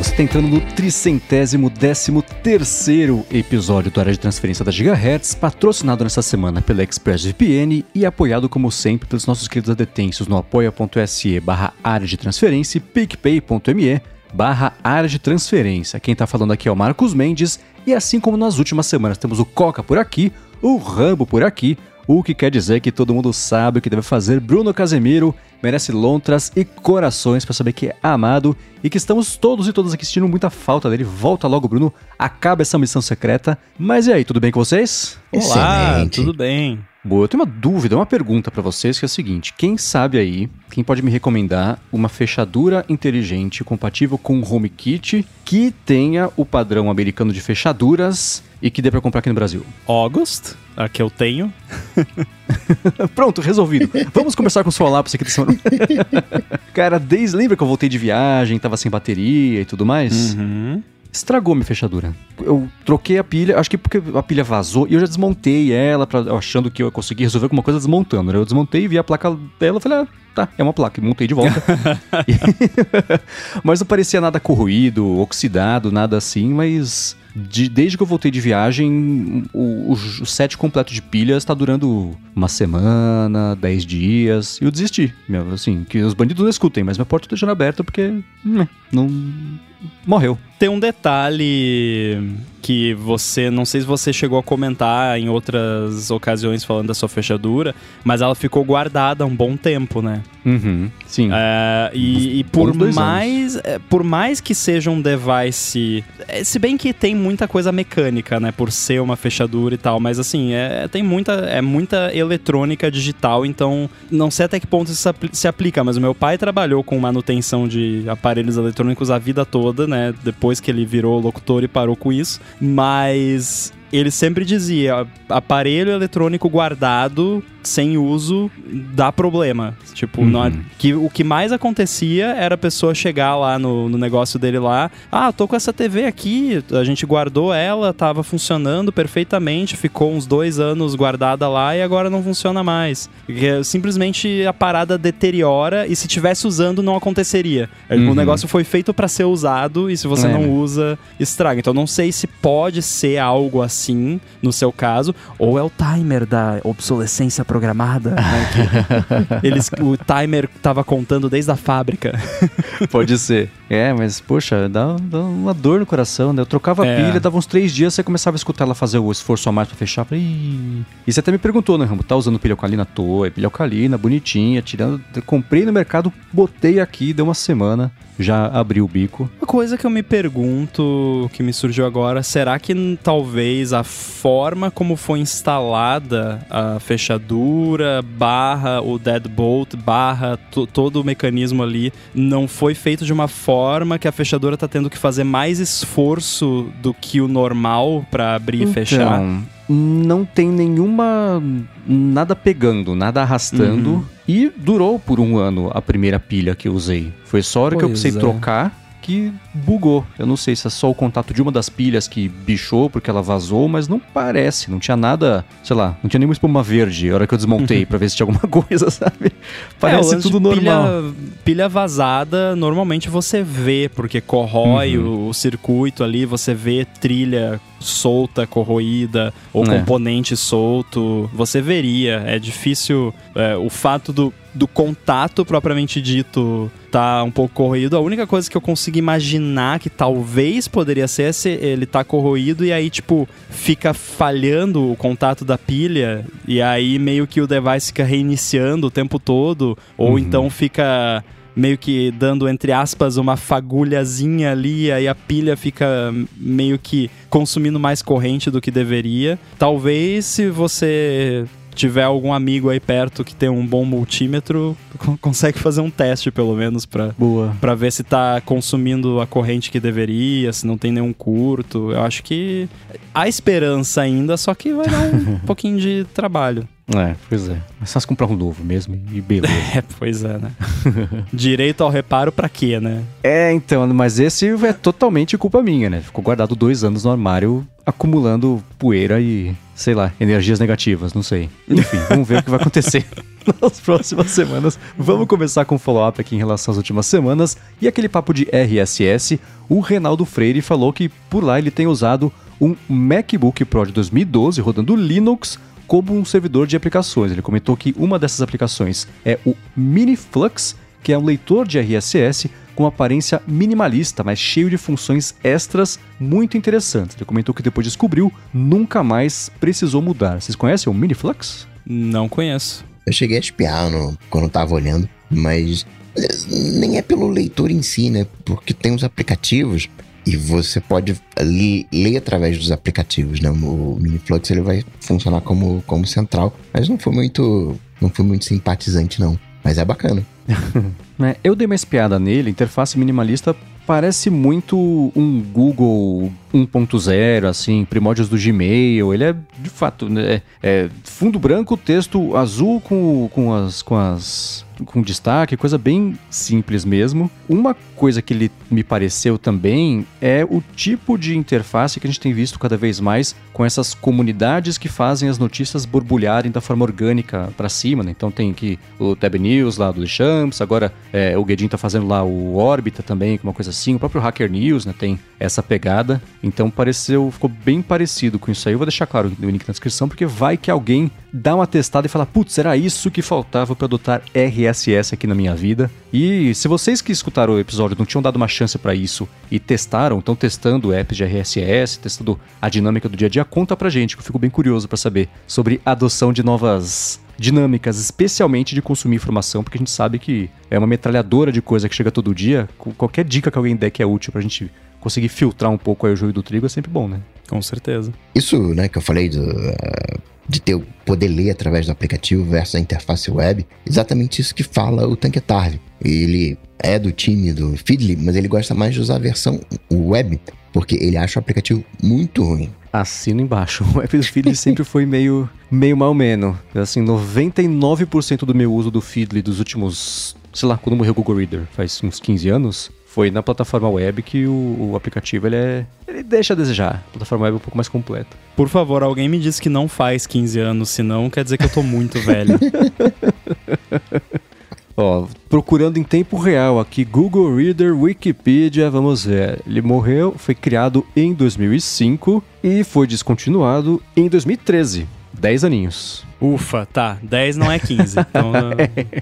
Você está entrando no tricentésimo décimo terceiro episódio do Área de Transferência da Gigahertz, patrocinado nessa semana pela ExpressVPN e apoiado, como sempre, pelos nossos queridos adetensos no apoia.se barra área de transferência e picpay.me barra área de transferência. Quem está falando aqui é o Marcos Mendes e assim como nas últimas semanas temos o Coca por aqui, o Rambo por aqui, o que quer dizer que todo mundo sabe o que deve fazer. Bruno Casemiro merece lontras e corações para saber que é amado e que estamos todos e todas aqui sentindo muita falta dele. Volta logo, Bruno. Acaba essa missão secreta. Mas e aí, tudo bem com vocês? Olá, Excelente. tudo bem. Boa, eu tenho uma dúvida, uma pergunta para vocês que é a seguinte: quem sabe aí, quem pode me recomendar uma fechadura inteligente compatível com o HomeKit que tenha o padrão americano de fechaduras e que dê para comprar aqui no Brasil? August, a que eu tenho. Pronto, resolvido. Vamos começar com o lápis aqui da semana. Cara, desde lembra que eu voltei de viagem, tava sem bateria e tudo mais? Uhum estragou minha fechadura. Eu troquei a pilha, acho que porque a pilha vazou e eu já desmontei ela, pra, achando que eu consegui resolver alguma coisa desmontando. Né? Eu desmontei, vi a placa dela falei, ah, tá, é uma placa, e montei de volta. mas não parecia nada corroído, oxidado, nada assim, mas de, desde que eu voltei de viagem, o, o, o set completo de pilhas está durando uma semana, dez dias, e eu desisti. Assim, que os bandidos não escutem, mas minha porta tá deixando aberta porque hum, não morreu. Tem um detalhe que você, não sei se você chegou a comentar em outras ocasiões falando da sua fechadura, mas ela ficou guardada um bom tempo, né? Uhum, sim. É, e, e por mais, é, por mais que seja um device, é, se bem que tem muita coisa mecânica, né, por ser uma fechadura e tal, mas assim é, tem muita, é muita eletrônica digital, então não sei até que ponto isso se aplica, mas o meu pai trabalhou com manutenção de aparelhos eletrônicos a vida toda, né? Depois que ele virou locutor e parou com isso. Mas ele sempre dizia: aparelho eletrônico guardado sem uso dá problema. Tipo, uhum. não, que, o que mais acontecia era a pessoa chegar lá no, no, negócio dele lá, ah, tô com essa TV aqui, a gente guardou ela, tava funcionando perfeitamente, ficou uns dois anos guardada lá e agora não funciona mais. Porque, simplesmente a parada deteriora e se tivesse usando não aconteceria. Uhum. O negócio foi feito para ser usado e se você é. não usa, estraga. Então não sei se pode ser algo assim no seu caso, ou é o timer da obsolescência programada, né? eles, o timer tava contando desde a fábrica. Pode ser. É, mas, poxa, dá, dá uma dor no coração, né? Eu trocava é. a pilha, dava uns três dias, você começava a escutar ela fazer o esforço a mais pra fechar. Falei, Ih. E você até me perguntou, né, Rambo? Tá usando pilha alcalina? Tô, é pilha alcalina, bonitinha, tirando. Comprei no mercado, botei aqui, deu uma semana já abriu o bico. Uma coisa que eu me pergunto, que me surgiu agora, será que talvez a forma como foi instalada a fechadura, barra o deadbolt, barra todo o mecanismo ali, não foi feito de uma forma que a fechadura tá tendo que fazer mais esforço do que o normal para abrir então, e fechar? Não tem nenhuma. nada pegando, nada arrastando. Uhum. E durou por um ano a primeira pilha que eu usei. Foi só a hora pois que eu precisei é. trocar que bugou. Eu não sei se é só o contato de uma das pilhas que bichou porque ela vazou, mas não parece. Não tinha nada, sei lá, não tinha nenhuma espuma verde a hora que eu desmontei para ver se tinha alguma coisa, sabe? Parece é, tudo normal. Pilha, pilha, vazada, normalmente você vê, porque corrói uhum. o, o, circuito ali, você vê trilha solta, corroída, ou é. componente solto. Você veria. É difícil. É, o fato do do contato propriamente dito tá um pouco corroído. A única coisa que eu consigo imaginar que talvez poderia ser é se ele tá corroído e aí, tipo, fica falhando o contato da pilha e aí meio que o device fica reiniciando o tempo todo, ou uhum. então fica meio que dando, entre aspas, uma fagulhazinha ali, aí a pilha fica meio que consumindo mais corrente do que deveria. Talvez se você tiver algum amigo aí perto que tem um bom multímetro, consegue fazer um teste pelo menos para para ver se tá consumindo a corrente que deveria, se não tem nenhum curto. Eu acho que há esperança ainda, só que vai dar um pouquinho de trabalho. É, pois é. Mas só se comprar um novo mesmo e beleza. É, pois é, né? Direito ao reparo pra quê, né? É, então, mas esse é totalmente culpa minha, né? Ficou guardado dois anos no armário, acumulando poeira e, sei lá, energias negativas, não sei. Enfim, vamos ver o que vai acontecer. nas próximas semanas. Vamos começar com um follow-up aqui em relação às últimas semanas. E aquele papo de RSS, o Reinaldo Freire falou que por lá ele tem usado um MacBook Pro de 2012 rodando Linux como um servidor de aplicações. Ele comentou que uma dessas aplicações é o MiniFlux, que é um leitor de RSS com aparência minimalista, mas cheio de funções extras muito interessantes. Ele comentou que depois descobriu, nunca mais precisou mudar. Vocês conhecem o MiniFlux? Não conheço. Eu cheguei a espiar no, quando eu tava olhando, mas nem é pelo leitor em si, né? Porque tem os aplicativos e você pode ler através dos aplicativos, né? O MiniFlux ele vai funcionar como, como central, mas não foi muito não foi muito simpatizante não, mas é bacana. é, eu dei uma espiada nele, interface minimalista parece muito um Google 1.0, assim, primórdios do Gmail. Ele é, de fato, né, é, fundo branco, texto azul com, com as, com as com destaque, coisa bem simples mesmo. Uma coisa que ele me pareceu também é o tipo de interface que a gente tem visto cada vez mais com essas comunidades que fazem as notícias borbulharem da forma orgânica para cima, né? Então tem aqui o Tab News lá do Champs, agora é, o Guedin tá fazendo lá o Orbita também, uma coisa assim, o próprio Hacker News, né, tem essa pegada. Então pareceu, ficou bem parecido com isso aí. Eu vou deixar claro o link na descrição porque vai que alguém dá uma testada e fala: "Putz, era isso que faltava para adotar RSS aqui na minha vida". E se vocês que escutaram o episódio não tinham dado uma chance para isso e testaram, estão testando apps de RSS, testando a dinâmica do dia a dia, conta pra gente, que eu fico bem curioso para saber sobre adoção de novas dinâmicas, especialmente de consumir informação, porque a gente sabe que é uma metralhadora de coisa que chega todo dia. Qualquer dica que alguém der que é útil pra gente conseguir filtrar um pouco aí o joio do trigo é sempre bom, né? Com certeza. Isso, né, que eu falei do, uh, de ter poder ler através do aplicativo versus a interface web, exatamente isso que fala o Tanketarve. Ele é do time do Feedly, mas ele gosta mais de usar a versão web, porque ele acha o aplicativo muito ruim. Assino embaixo. O app do Feedly sempre foi meio, meio mal menos. Assim, 99% do meu uso do Feedly dos últimos, sei lá, quando morreu o Google Reader, faz uns 15 anos, foi na plataforma web que o, o, aplicativo ele é ele deixa a desejar. A plataforma web é um pouco mais completa. Por favor, alguém me diz que não faz 15 anos, senão quer dizer que eu tô muito velho. Ó, procurando em tempo real aqui Google Reader, Wikipedia, vamos ver. Ele morreu, foi criado em 2005 e foi descontinuado em 2013. 10 aninhos. Ufa, tá. 10 não é 15. Então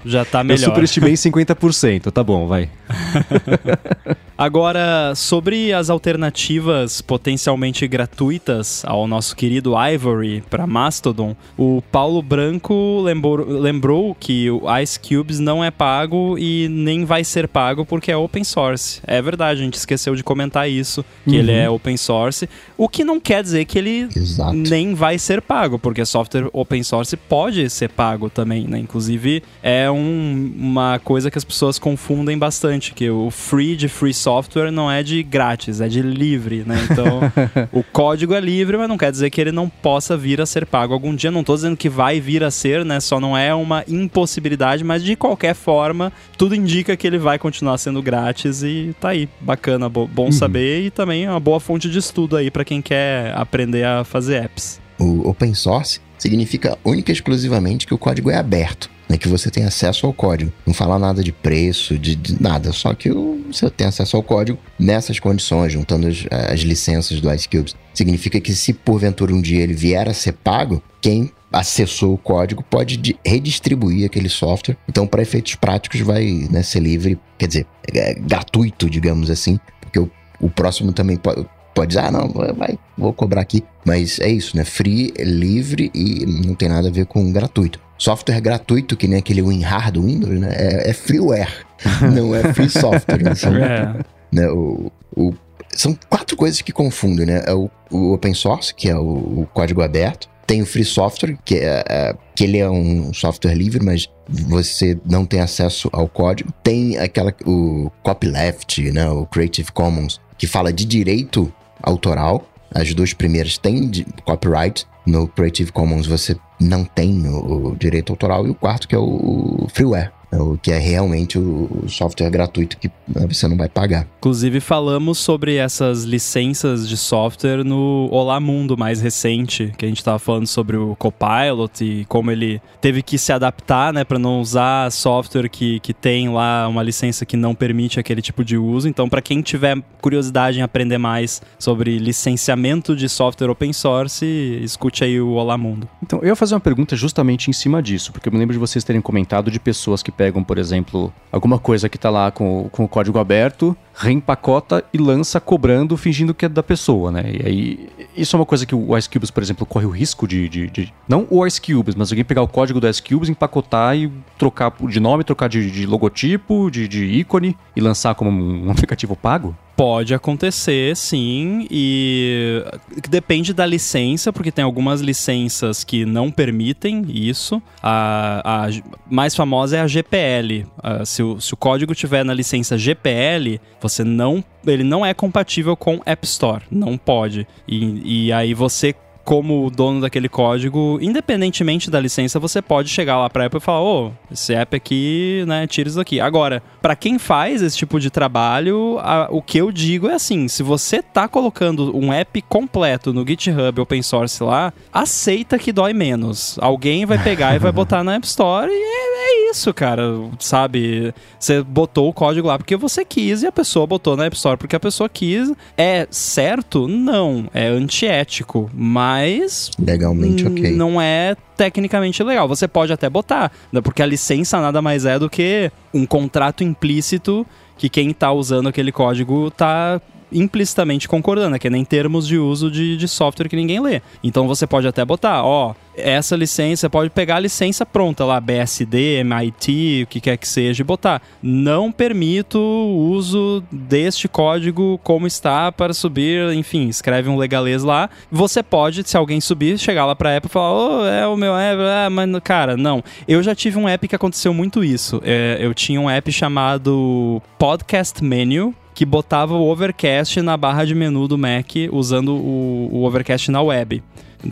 já tá melhor. Eu superestimei 50%, tá bom, vai. Agora, sobre as alternativas potencialmente gratuitas ao nosso querido Ivory para Mastodon, o Paulo Branco lembrou, lembrou que o Ice Cubes não é pago e nem vai ser pago porque é open source. É verdade, a gente esqueceu de comentar isso, que uhum. ele é open source, o que não quer dizer que ele Exato. nem vai ser pago, porque software open source pode ser pago também, né? Inclusive, é um, uma coisa que as pessoas confundem bastante, que o free de free software software não é de grátis, é de livre, né? Então, o código é livre, mas não quer dizer que ele não possa vir a ser pago algum dia. Não estou dizendo que vai vir a ser, né? Só não é uma impossibilidade, mas de qualquer forma, tudo indica que ele vai continuar sendo grátis e tá aí. Bacana, bom uhum. saber e também é uma boa fonte de estudo aí para quem quer aprender a fazer apps. O open source significa única e exclusivamente que o código é aberto né, que você tem acesso ao código. Não fala nada de preço, de, de nada, só que você tem acesso ao código nessas condições, juntando as, as licenças do Ice Cubes. Significa que se porventura um dia ele vier a ser pago, quem acessou o código pode redistribuir aquele software. Então, para efeitos práticos, vai né, ser livre, quer dizer, é gratuito, digamos assim, porque o, o próximo também pode, pode dizer, ah, não, vai, vou cobrar aqui. Mas é isso, né? Free, livre e não tem nada a ver com gratuito. Software gratuito, que nem aquele WinRAR do Windows, né? É, é freeware, não é free software. Né? São, é. né? o, o, são quatro coisas que confundem, né? É o, o open source, que é o, o, código aberto. Tem o free software, que, é, é, que ele é um software livre, mas você não tem acesso ao código. Tem aquela, o copyleft, né? O Creative Commons, que fala de direito autoral. As duas primeiras têm copyright. No Creative Commons você não tem o, direito autoral. E o quarto que é o freeware, o que é realmente o, software gratuito que né, você não vai pagar. Inclusive, falamos sobre essas licenças de software no Olá Mundo mais recente, que a gente estava falando sobre o Copilot e como ele teve que se adaptar, né, para não usar software que, que tem lá uma licença que não permite aquele tipo de uso. Então, para quem tiver curiosidade em aprender mais sobre licenciamento de software open source, escute aí o Olá Mundo. Então, eu ia fazer uma pergunta justamente em cima disso, porque eu me lembro de vocês terem comentado de pessoas que pegam, por exemplo, alguma coisa que está lá com, com o código aberto, reempacota e lança cobrando, fingindo que é da pessoa, né? E aí, isso é uma coisa que o Ice Cubes, por exemplo, corre o risco de, de, de, Não o Ice Cubes, mas alguém pegar o código do Ice Cubes, empacotar e trocar de nome, trocar de, de logotipo, de, de ícone e lançar como um aplicativo pago? Pode acontecer, sim, e depende da licença, porque tem algumas licenças que não permitem isso. A, a mais famosa é a GPL. Uh, se, o, se o código tiver na licença GPL, você não, ele não é compatível com App Store, não pode. E, e aí você como dono daquele código, independentemente da licença, você pode chegar lá para a Apple e falar: "Ô, oh, esse app aqui, né, tira isso daqui". Agora, para quem faz esse tipo de trabalho, a, o que eu digo é assim, se você tá colocando um app completo no GitHub open source lá, aceita que dói menos. Alguém vai pegar e vai botar na App Store e é, isso, cara, sabe? Você botou o código lá porque você quis e a pessoa botou na App Store porque a pessoa quis. É certo? Não, é antiético, mas. Legalmente ok. Não é tecnicamente legal. Você pode até botar, né? porque a licença nada mais é do que um contrato implícito que quem está usando aquele código está implicitamente concordando, né? que é em termos de uso de, de software que ninguém lê. Então você pode até botar, ó, essa licença, pode pegar a licença pronta lá, BSD, MIT, o que quer que seja, e botar. Não permito o uso deste código como está para subir, enfim, escreve um legalês lá. Você pode, se alguém subir, chegar lá para a Apple e falar, oh, é o meu app, é, mas cara, não. Eu já tive um app que aconteceu muito isso. É, eu tinha um app chamado Podcast Menu, que botava o Overcast na barra de menu do Mac usando o, o Overcast na web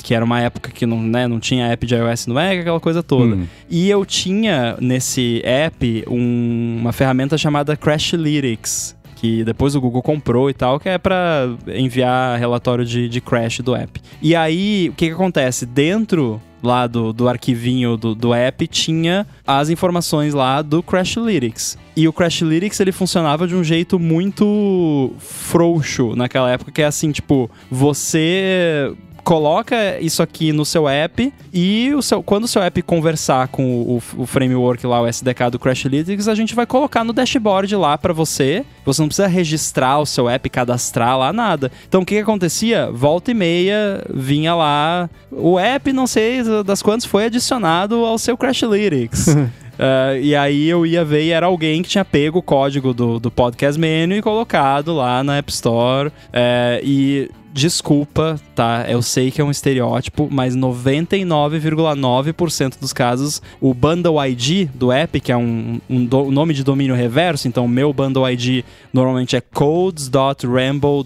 que era uma época que não, né, não tinha app de iOS no Mac, aquela coisa toda. Hum. E eu tinha nesse app um, uma ferramenta chamada Crash Lyrics, que depois o Google comprou e tal, que é para enviar relatório de, de crash do app. E aí, o que, que acontece? Dentro lá do, do arquivinho do, do app tinha as informações lá do Crash Lyrics. E o Crash Lyrics ele funcionava de um jeito muito frouxo naquela época, que é assim, tipo, você coloca isso aqui no seu app e o seu, quando o seu app conversar com o, o, framework lá, o SDK do Crashlytics, a gente vai colocar no dashboard lá para você. Você não precisa registrar o seu app, cadastrar lá, nada. Então o que, que acontecia? Volta e meia vinha lá, o app, não sei das quantas, foi adicionado ao seu Crashlytics. Uh, e aí eu ia ver e era alguém que tinha pego o código do, do podcast menu e colocado lá na App Store. Uh, e desculpa, tá? Eu sei que é um estereótipo, mas 99,9% dos casos, o Bundle ID do app, que é um, um, do, nome de domínio reverso, então meu Bundle ID normalmente é codes.ramble.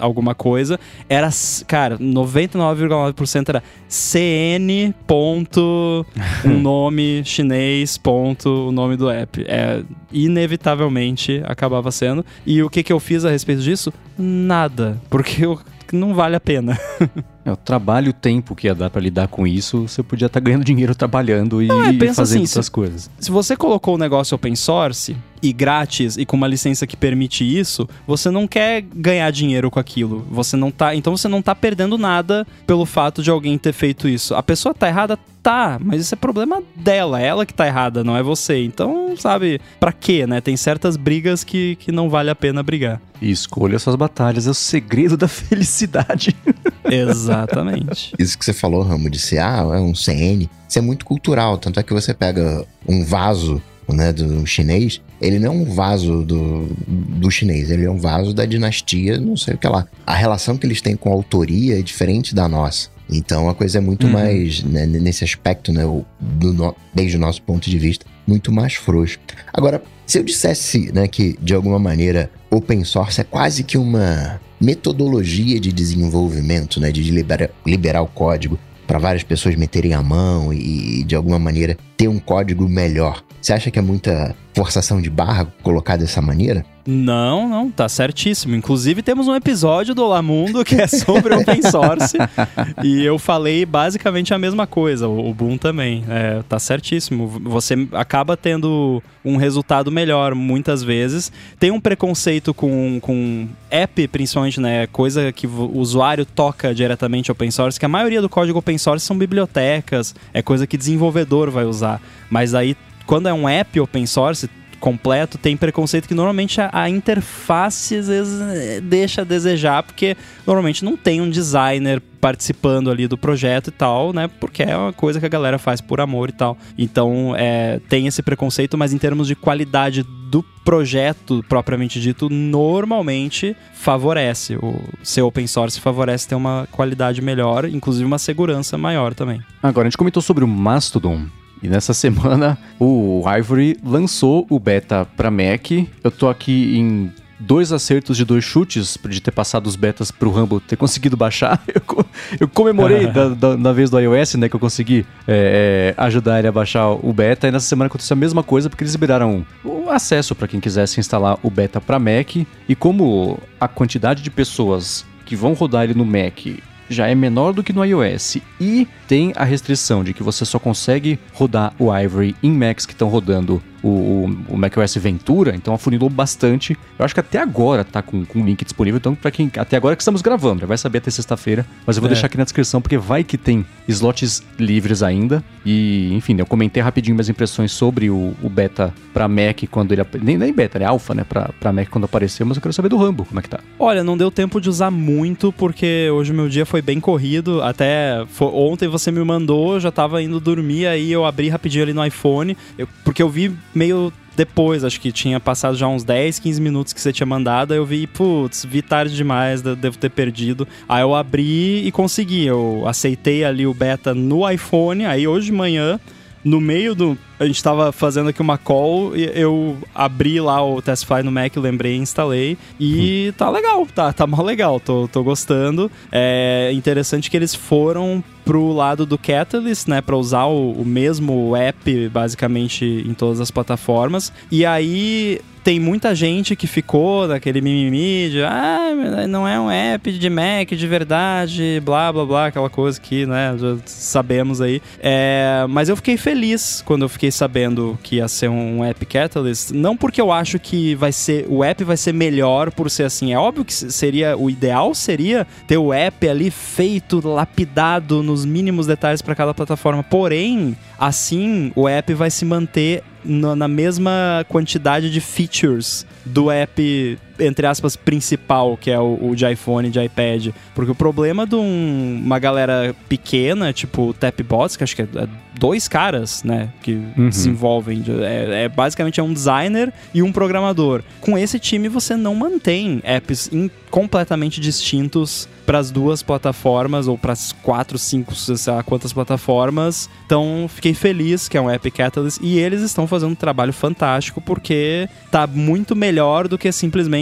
alguma coisa, era, cara, 99,9% era cn. Ponto, um nome chinês, ponto, o nome do app. É, inevitavelmente acabava sendo. E o que, que eu fiz a respeito disso? Nada. Porque eu não vale a pena. É, o trabalho e o tempo que ia dar para lidar com isso, você podia estar tá ganhando dinheiro trabalhando e, não, é, fazendo assim, essas se, coisas. Se você colocou o negócio open source e grátis e com uma licença que permite isso, você não quer ganhar dinheiro com aquilo. Você não tá, então você não tá perdendo nada pelo fato de alguém ter feito isso. A pessoa tá errada, tá, mas isso é problema dela, é ela que tá errada, não é você. Então, sabe, para quê, né? Tem certas brigas que, que não vale a pena brigar. E escolha suas batalhas, é o segredo da felicidade. Exatamente. Isso que você falou, Ramo, de ser, ah, é um CN, isso é muito cultural. Tanto é que você pega um vaso né, do chinês, ele não é um vaso do, do chinês, ele é um vaso da dinastia, não sei o que lá. A relação que eles têm com a autoria é diferente da nossa. Então a coisa é muito uhum. mais, né, nesse aspecto, né, o, do, desde o nosso ponto de vista, muito mais frouxo. Agora, se eu dissesse né, que, de alguma maneira, open source é quase que uma metodologia de desenvolvimento, né, de liberar, liberar o código para várias pessoas meterem a mão e, de alguma maneira, ter um código melhor. Você acha que é muita forçação de barra colocar dessa maneira? Não, não, tá certíssimo. Inclusive temos um episódio do Olá Mundo que é sobre open source e eu falei basicamente a mesma coisa, o Boom também. É, tá certíssimo. Você acaba tendo um resultado melhor muitas vezes. Tem um preconceito com, com app, principalmente, né? Coisa que o usuário toca diretamente open source, que a maioria do código open source são bibliotecas, é coisa que desenvolvedor vai usar. Mas aí quando é um app open source, completo, tem preconceito que normalmente a, a, interface às vezes eh, deixa a desejar, porque normalmente não tem um designer participando ali do projeto e tal, né? Porque é uma coisa que a galera faz por amor e tal. Então, é, tem esse preconceito, mas em termos de qualidade do projeto propriamente dito, normalmente favorece. O ser open source favorece ter uma qualidade melhor, inclusive uma segurança maior também. Agora, a gente comentou sobre o Mastodon. E nessa semana o Ivory lançou o beta para Mac. Eu tô aqui em dois acertos de dois chutes de ter passado os betas pro Rumble ter conseguido baixar. Eu, eu comemorei da, da, da, vez do iOS, né, que eu consegui é, é, ajudar ele a baixar o beta. E nessa semana aconteceu a mesma coisa, porque eles liberaram o acesso para quem quisesse instalar o beta para Mac. E como a quantidade de pessoas que vão rodar ele no Mac já é menor do que no iOS e tem a restrição de que você só consegue rodar o Ivory em Macs que estão rodando o, o, o macOS Ventura, então afunilou bastante. Eu acho que até agora tá com, com link disponível, então para quem até agora que estamos gravando, já vai saber até sexta-feira, mas eu vou é. deixar aqui na descrição porque vai que tem slots livres ainda. E, enfim, eu comentei rapidinho minhas impressões sobre o, o beta para Mac quando ele nem, nem beta, né, alpha, né, para Mac quando apareceu, mas eu quero saber do Rambo, como é que tá. Olha, não deu tempo de usar muito porque hoje meu dia foi bem corrido, até foi, ontem você me mandou, eu já tava indo dormir aí eu abri rapidinho ali no iPhone, eu, porque eu vi meio depois, acho que tinha passado já uns 10, 15 minutos que você tinha mandado, aí eu vi, putz, vi tarde demais, devo ter perdido. Aí eu abri e consegui, eu aceitei ali o beta no iPhone, aí hoje de manhã, no meio do. A gente tava fazendo aqui uma call e eu abri lá o Testify no Mac, lembrei, instalei e hum. tá legal, tá, tá mal legal, tô, tô gostando. É interessante que eles foram pro lado do Catalyst, né, para usar o, o, mesmo app basicamente em todas as plataformas. E aí tem muita gente que ficou naquele mimimi de ah, não é um app de Mac de verdade, blá blá blá, aquela coisa que, né, já sabemos aí. É, mas eu fiquei feliz quando eu fiquei sabendo que ia ser um app Catalyst, não porque eu acho que vai ser o app vai ser melhor por ser assim. É óbvio que seria o ideal seria ter o app ali feito, lapidado no nos mínimos detalhes para cada plataforma. Porém, assim o app vai se manter na mesma quantidade de features do app, entre aspas, principal, que é o, o de iPhone de iPad. Porque o problema de um, uma galera pequena, tipo o Tapbots, que acho que é, é dois caras, né, que uhum. desenvolvem, é, é, basicamente é um designer e um programador. Com esse time você não mantém apps in, completamente distintos para as duas plataformas ou para as quatro, cinco, sei lá quantas plataformas. Então fiquei feliz que é um App Catalyst e eles estão fazendo um trabalho fantástico porque tá muito melhor do que simplesmente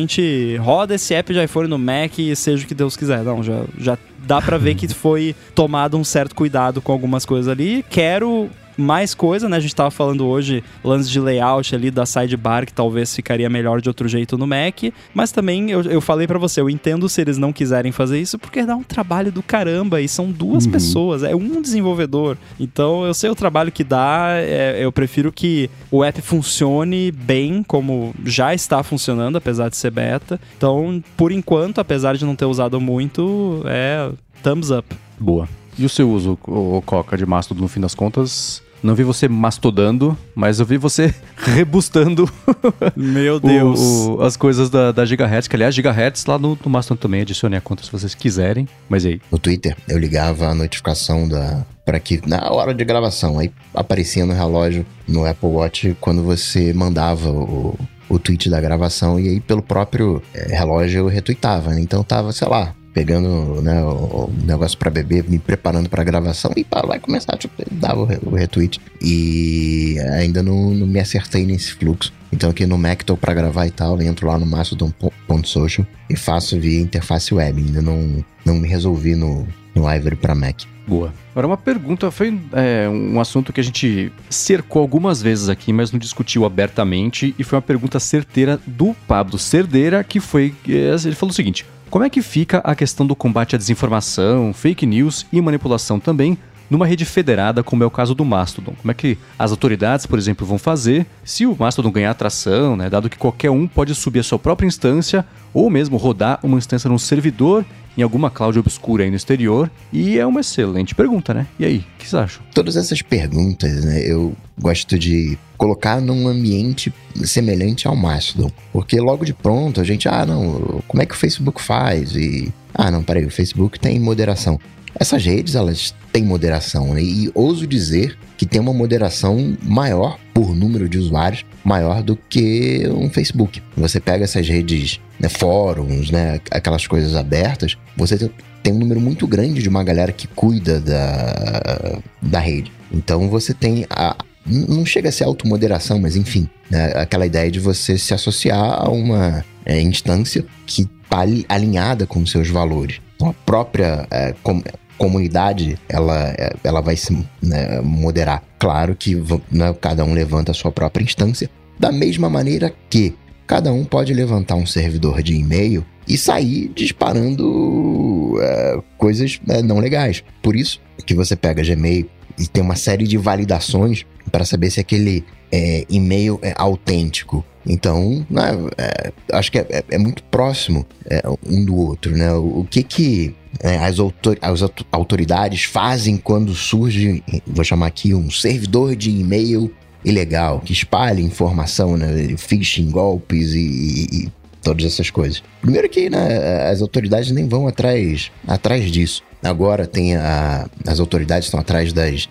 roda esse app de iPhone no Mac e seja o que Deus quiser. Não, já, já dá para ver que foi tomado um certo cuidado com algumas coisas ali. Quero mais coisa, né? A gente tava falando hoje lance de layout ali da sidebar que talvez ficaria melhor de outro jeito no Mac, mas também eu, eu falei para você, eu entendo se eles não quiserem fazer isso porque dá um trabalho do caramba e são duas uhum. pessoas, é um desenvolvedor. Então eu sei o trabalho que dá, é, eu prefiro que o app funcione bem como já está funcionando, apesar de ser beta. Então, por enquanto, apesar de não ter usado muito, é thumbs up. Boa. E o seu uso, o Coca, de Mastodon, no fim das contas, não vi você mastodando, mas eu vi você rebustando. Meu Deus. O, o, as coisas da, da Gigahertz, que aliás, Gigahertz lá no, no Mastodon também, adicione a conta se vocês quiserem. Mas aí? No Twitter, eu ligava a notificação da. para que na hora de gravação, aí aparecia no relógio no Apple Watch quando você mandava o, o tweet da gravação e aí pelo próprio é, relógio eu retweetava. Né? Então tava, sei lá, pegando né, o, o negócio para beber, me preparando para gravação e pá, vai começar, tipo, dava o, retweet. E ainda não, não, me acertei nesse fluxo. Então aqui no Mac tô para gravar e tal, entro lá no mastodon.social e faço via interface web. Ainda não, não me resolvi no, no Ivory para Mac. Boa. Agora, uma pergunta, foi é, um assunto que a gente cercou algumas vezes aqui, mas não discutiu abertamente, e foi uma pergunta certeira do Pablo Cerdeira, que foi. É, ele falou o seguinte: como é que fica a questão do combate à desinformação, fake news e manipulação também numa rede federada, como é o caso do Mastodon. Como é que as autoridades, por exemplo, vão fazer se o Mastodon ganhar atração, né, dado que qualquer um pode subir a sua própria instância ou mesmo rodar uma instância num servidor em alguma cloud obscura aí no exterior? E é uma excelente pergunta, né? E aí, o que vocês acham? Todas essas perguntas, né, eu gosto de colocar num ambiente semelhante ao Mastodon. Porque logo de pronto a gente, ah, não, como é que o Facebook faz? E, ah, não, peraí, o Facebook tem moderação. Essas redes, elas têm moderação, né? E ouso dizer que tem uma moderação maior por número de usuários, maior do que um Facebook. Você pega essas redes, né, fóruns, né, aquelas coisas abertas, você tem um número muito grande de uma galera que cuida da, da rede. Então você tem a, não chega a ser automoderação, mas enfim, né, aquela ideia de você se associar a uma é, instância que está alinhada com seus valores. Então, a própria é, com, comunidade ela, ela vai se né, moderar. Claro que né, cada um levanta a sua própria instância, da mesma maneira que cada um pode levantar um servidor de e-mail e sair disparando é, coisas é, não legais. Por isso que você pega Gmail e tem uma série de validações para saber se aquele é, e-mail é autêntico. Então, né, é, acho que é, é, muito próximo é, um do outro, né? O, o que que é, as, autor, as autoridades fazem quando surge, vou chamar aqui, um servidor de e-mail ilegal que espalha informação, né, phishing, golpes e, e, e todas essas coisas. Primeiro que né, as autoridades nem vão atrás, atrás disso. Agora tem a, as autoridades estão atrás das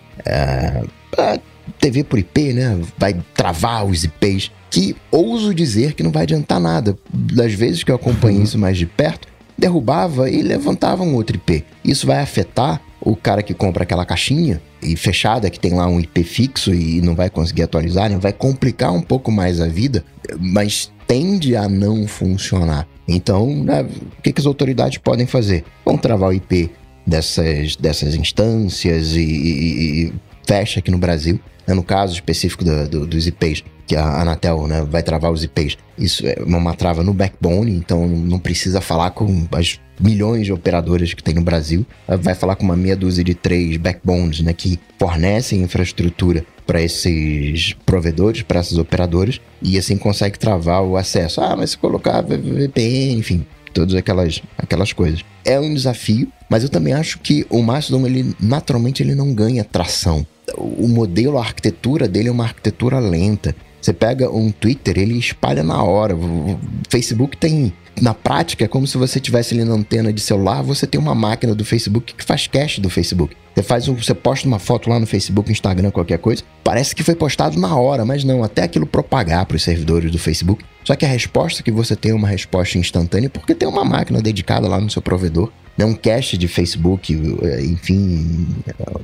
a, TV por IP, né? Vai travar os IPs que ouso dizer que não vai adiantar nada. Das vezes que eu acompanhei isso mais de perto, derrubava e levantava um outro IP. Isso vai afetar o cara que compra aquela caixinha e fechada que tem lá um IP fixo e não vai conseguir atualizar, né? vai complicar um pouco mais a vida, mas tende a não funcionar. Então, né, o que, que, as autoridades podem fazer? Vão travar o IP dessas, dessas instâncias e, e, e fecha aqui no Brasil né, no caso específico do, do, dos IPs, que a Anatel né, vai travar os IPs, isso é uma trava no backbone, então não precisa falar com as milhões de operadoras que tem no Brasil, vai falar com uma meia dúzia de três backbones né, que fornecem infraestrutura para esses provedores, para essas operadoras, e assim consegue travar o acesso. Ah, mas se colocar VPN, enfim, todas aquelas, aquelas coisas. É um desafio, mas eu também acho que o Mastodon, ele naturalmente ele não ganha tração o modelo, a arquitetura dele é uma arquitetura lenta. Você pega um Twitter, ele espalha na hora. O Facebook tem. Na prática, é como se você tivesse ali na antena de celular, você tem uma máquina do Facebook que faz cache do Facebook. Você faz um, você posta uma foto lá no Facebook, Instagram, qualquer coisa, parece que foi postado na hora, mas não, até aquilo propagar para os servidores do Facebook. Só que a resposta que você tem é uma resposta instantânea porque tem uma máquina dedicada lá no seu provedor né, um cache de Facebook, eh, enfim,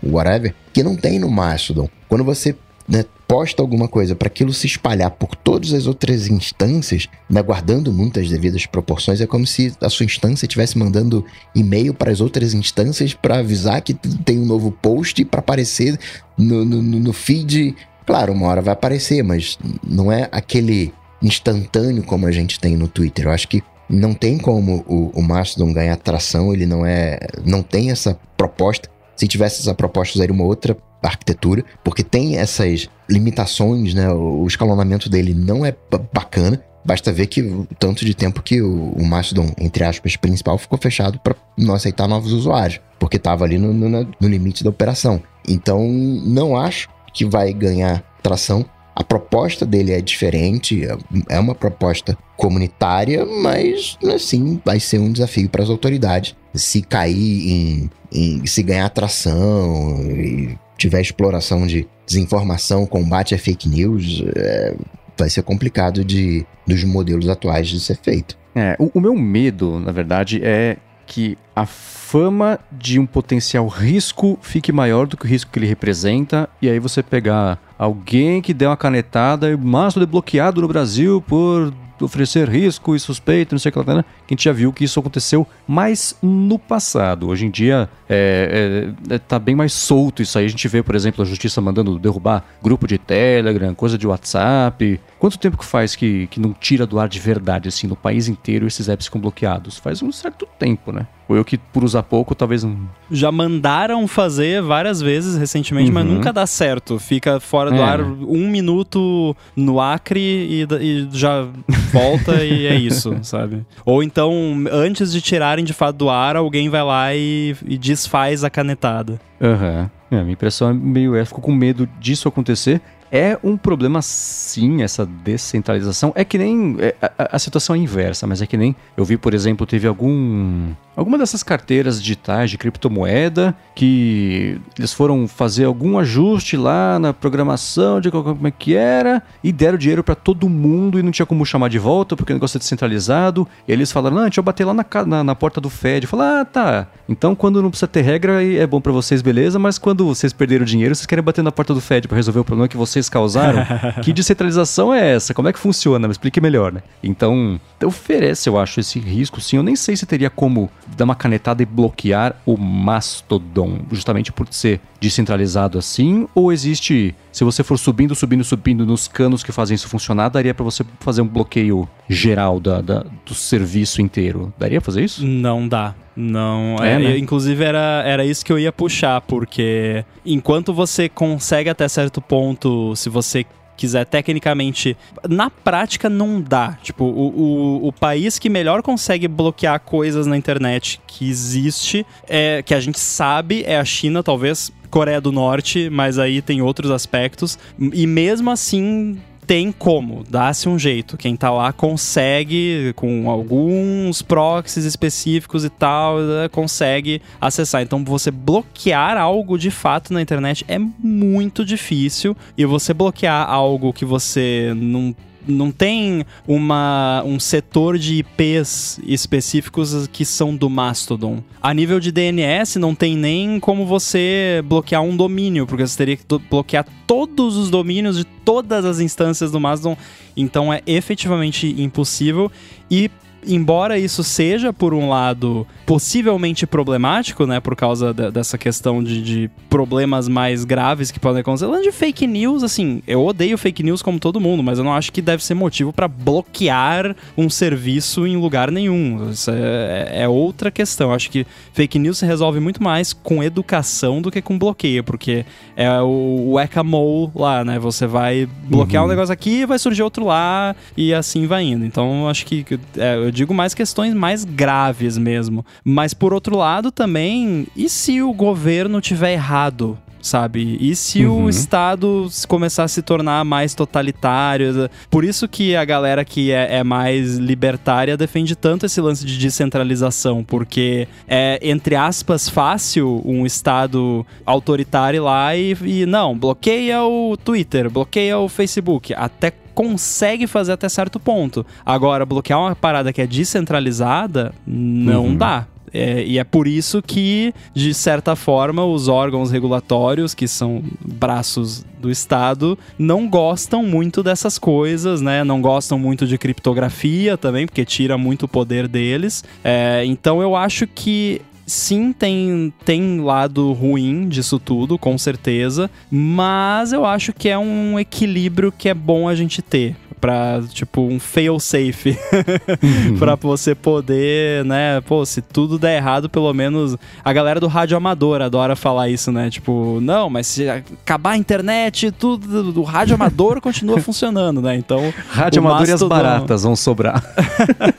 whatever, que não tem no Mastodon. Quando você né, posta alguma coisa para aquilo se espalhar por todas as outras instâncias, né, guardando muitas devidas proporções, é como se a sua instância estivesse mandando e-mail para as outras instâncias para avisar que tem um novo post para aparecer no, no, no feed. Claro, uma hora vai aparecer, mas não é aquele instantâneo como a gente tem no Twitter. Eu acho que não tem como o, o Mastodon ganhar tração, ele não é. não tem essa proposta. Se tivesse essa proposta, usaria uma outra arquitetura, porque tem essas limitações, né? O escalonamento dele não é bacana. Basta ver que o tanto de tempo que o, o Mastodon, entre aspas, principal, ficou fechado para não aceitar novos usuários, porque estava ali no, no, no limite da operação. Então, não acho que vai ganhar tração. A proposta dele é diferente, é uma proposta comunitária, mas assim vai ser um desafio para as autoridades. Se cair em, em se ganhar atração e tiver exploração de desinformação, combate a fake news, é, vai ser complicado de dos modelos atuais de ser feito. É, o, o meu medo, na verdade, é que a fama de um potencial risco fique maior do que o risco que ele representa, e aí você pegar alguém que deu uma canetada e Mastodon é bloqueado no Brasil por oferecer risco e suspeito, não sei o que lá, né? que a gente já viu que isso aconteceu mais no passado. Hoje em dia é, é, é, tá bem mais solto isso aí. A gente vê, por exemplo, a justiça mandando derrubar grupo de Telegram, coisa de WhatsApp. Quanto tempo que faz que, que não tira do ar de verdade, assim, no país inteiro esses apps ficam bloqueados? Faz um certo tempo, né? Ou eu que, por usar pouco, talvez não. Já mandaram fazer várias vezes recentemente, uhum. mas nunca dá certo. Fica fora do é. ar um minuto no Acre e, e já volta e é isso, sabe? Ou então, antes de tirarem de fato do ar, alguém vai lá e, e desfaz a canetada. Aham. Uhum. É, minha impressão é meio. É, fico com medo disso acontecer. É um problema, sim, essa descentralização. É que nem. É, a, a, situação é inversa, mas é que nem. Eu vi, por exemplo, teve algum. Alguma dessas carteiras digitais de criptomoeda que eles foram fazer algum ajuste lá na programação de como é que era e deram dinheiro para todo mundo e não tinha como chamar de volta porque o negócio é descentralizado. E eles falaram: não, deixa eu bater lá na, na, na porta do Fed. Falar, ah, tá. Então quando não precisa ter regra é bom para vocês, beleza, mas quando vocês perderam dinheiro, vocês querem bater na porta do Fed para resolver o problema que vocês causaram? que descentralização é essa? Como é que funciona? Me explique melhor, né? Então, oferece, eu acho, esse risco sim. Eu nem sei se teria como dar uma canetada e bloquear o Mastodon, justamente por ser descentralizado assim, ou existe, se você for subindo, subindo, subindo nos canos que fazem isso funcionar, daria para você fazer um bloqueio geral da, da, do serviço inteiro? Daria pra fazer isso? Não dá. Não, é, é né? inclusive era, era isso que eu ia puxar, porque enquanto você consegue até certo ponto, se você quiser tecnicamente, na prática não dá. Tipo, o, o, o, país que melhor consegue bloquear coisas na internet que existe, é que a gente sabe, é a China, talvez Coreia do Norte, mas aí tem outros aspectos. E mesmo assim, tem como, dá-se um jeito. Quem tá lá consegue, com alguns proxies específicos e tal, eh, consegue acessar. Então, você bloquear algo de fato na internet é muito difícil. E você bloquear algo que você não não tem uma, um setor de IPs específicos que são do Mastodon. A nível de DNS, não tem nem como você bloquear um domínio, porque você teria que bloquear todos os domínios de todas as instâncias do Mastodon. Então é efetivamente impossível. E embora isso seja, por um lado, possivelmente problemático, né, por causa de, dessa questão de, de, problemas mais graves que podem acontecer. Falando de fake news, assim, eu odeio fake news como todo mundo, mas eu não acho que deve ser motivo para bloquear um serviço em lugar nenhum. Isso é, é, outra questão. Eu acho que fake news se resolve muito mais com educação do que com bloqueio, porque é o whack-a-mole lá, né? Você vai bloquear uhum. um negócio aqui, vai surgir outro lá e assim vai indo. Então, acho que é, eu digo mais questões mais graves mesmo. Mas por outro lado também, e se o governo tiver errado? Sabe? E se uhum. o Estado começar a se tornar mais totalitário? Por isso que a galera que é, é, mais libertária defende tanto esse lance de descentralização, porque é, entre aspas, fácil um Estado autoritário lá e, e não, bloqueia o Twitter, bloqueia o Facebook. Até consegue fazer até certo ponto. Agora, bloquear uma parada que é descentralizada, não uhum. dá. É, e é por isso que, de certa forma, os órgãos regulatórios, que são braços do Estado, não gostam muito dessas coisas, né? Não gostam muito de criptografia também, porque tira muito o poder deles. É, então eu acho que sim, tem, tem lado ruim disso tudo, com certeza, mas eu acho que é um equilíbrio que é bom a gente ter para tipo um fail safe uhum. para você poder, né, pô, se tudo der errado, pelo menos a galera do rádio amador adora falar isso, né? Tipo, não, mas se acabar a internet, tudo do rádio amador continua funcionando, né? Então, rádio amador Mastodon... e as baratas vão sobrar.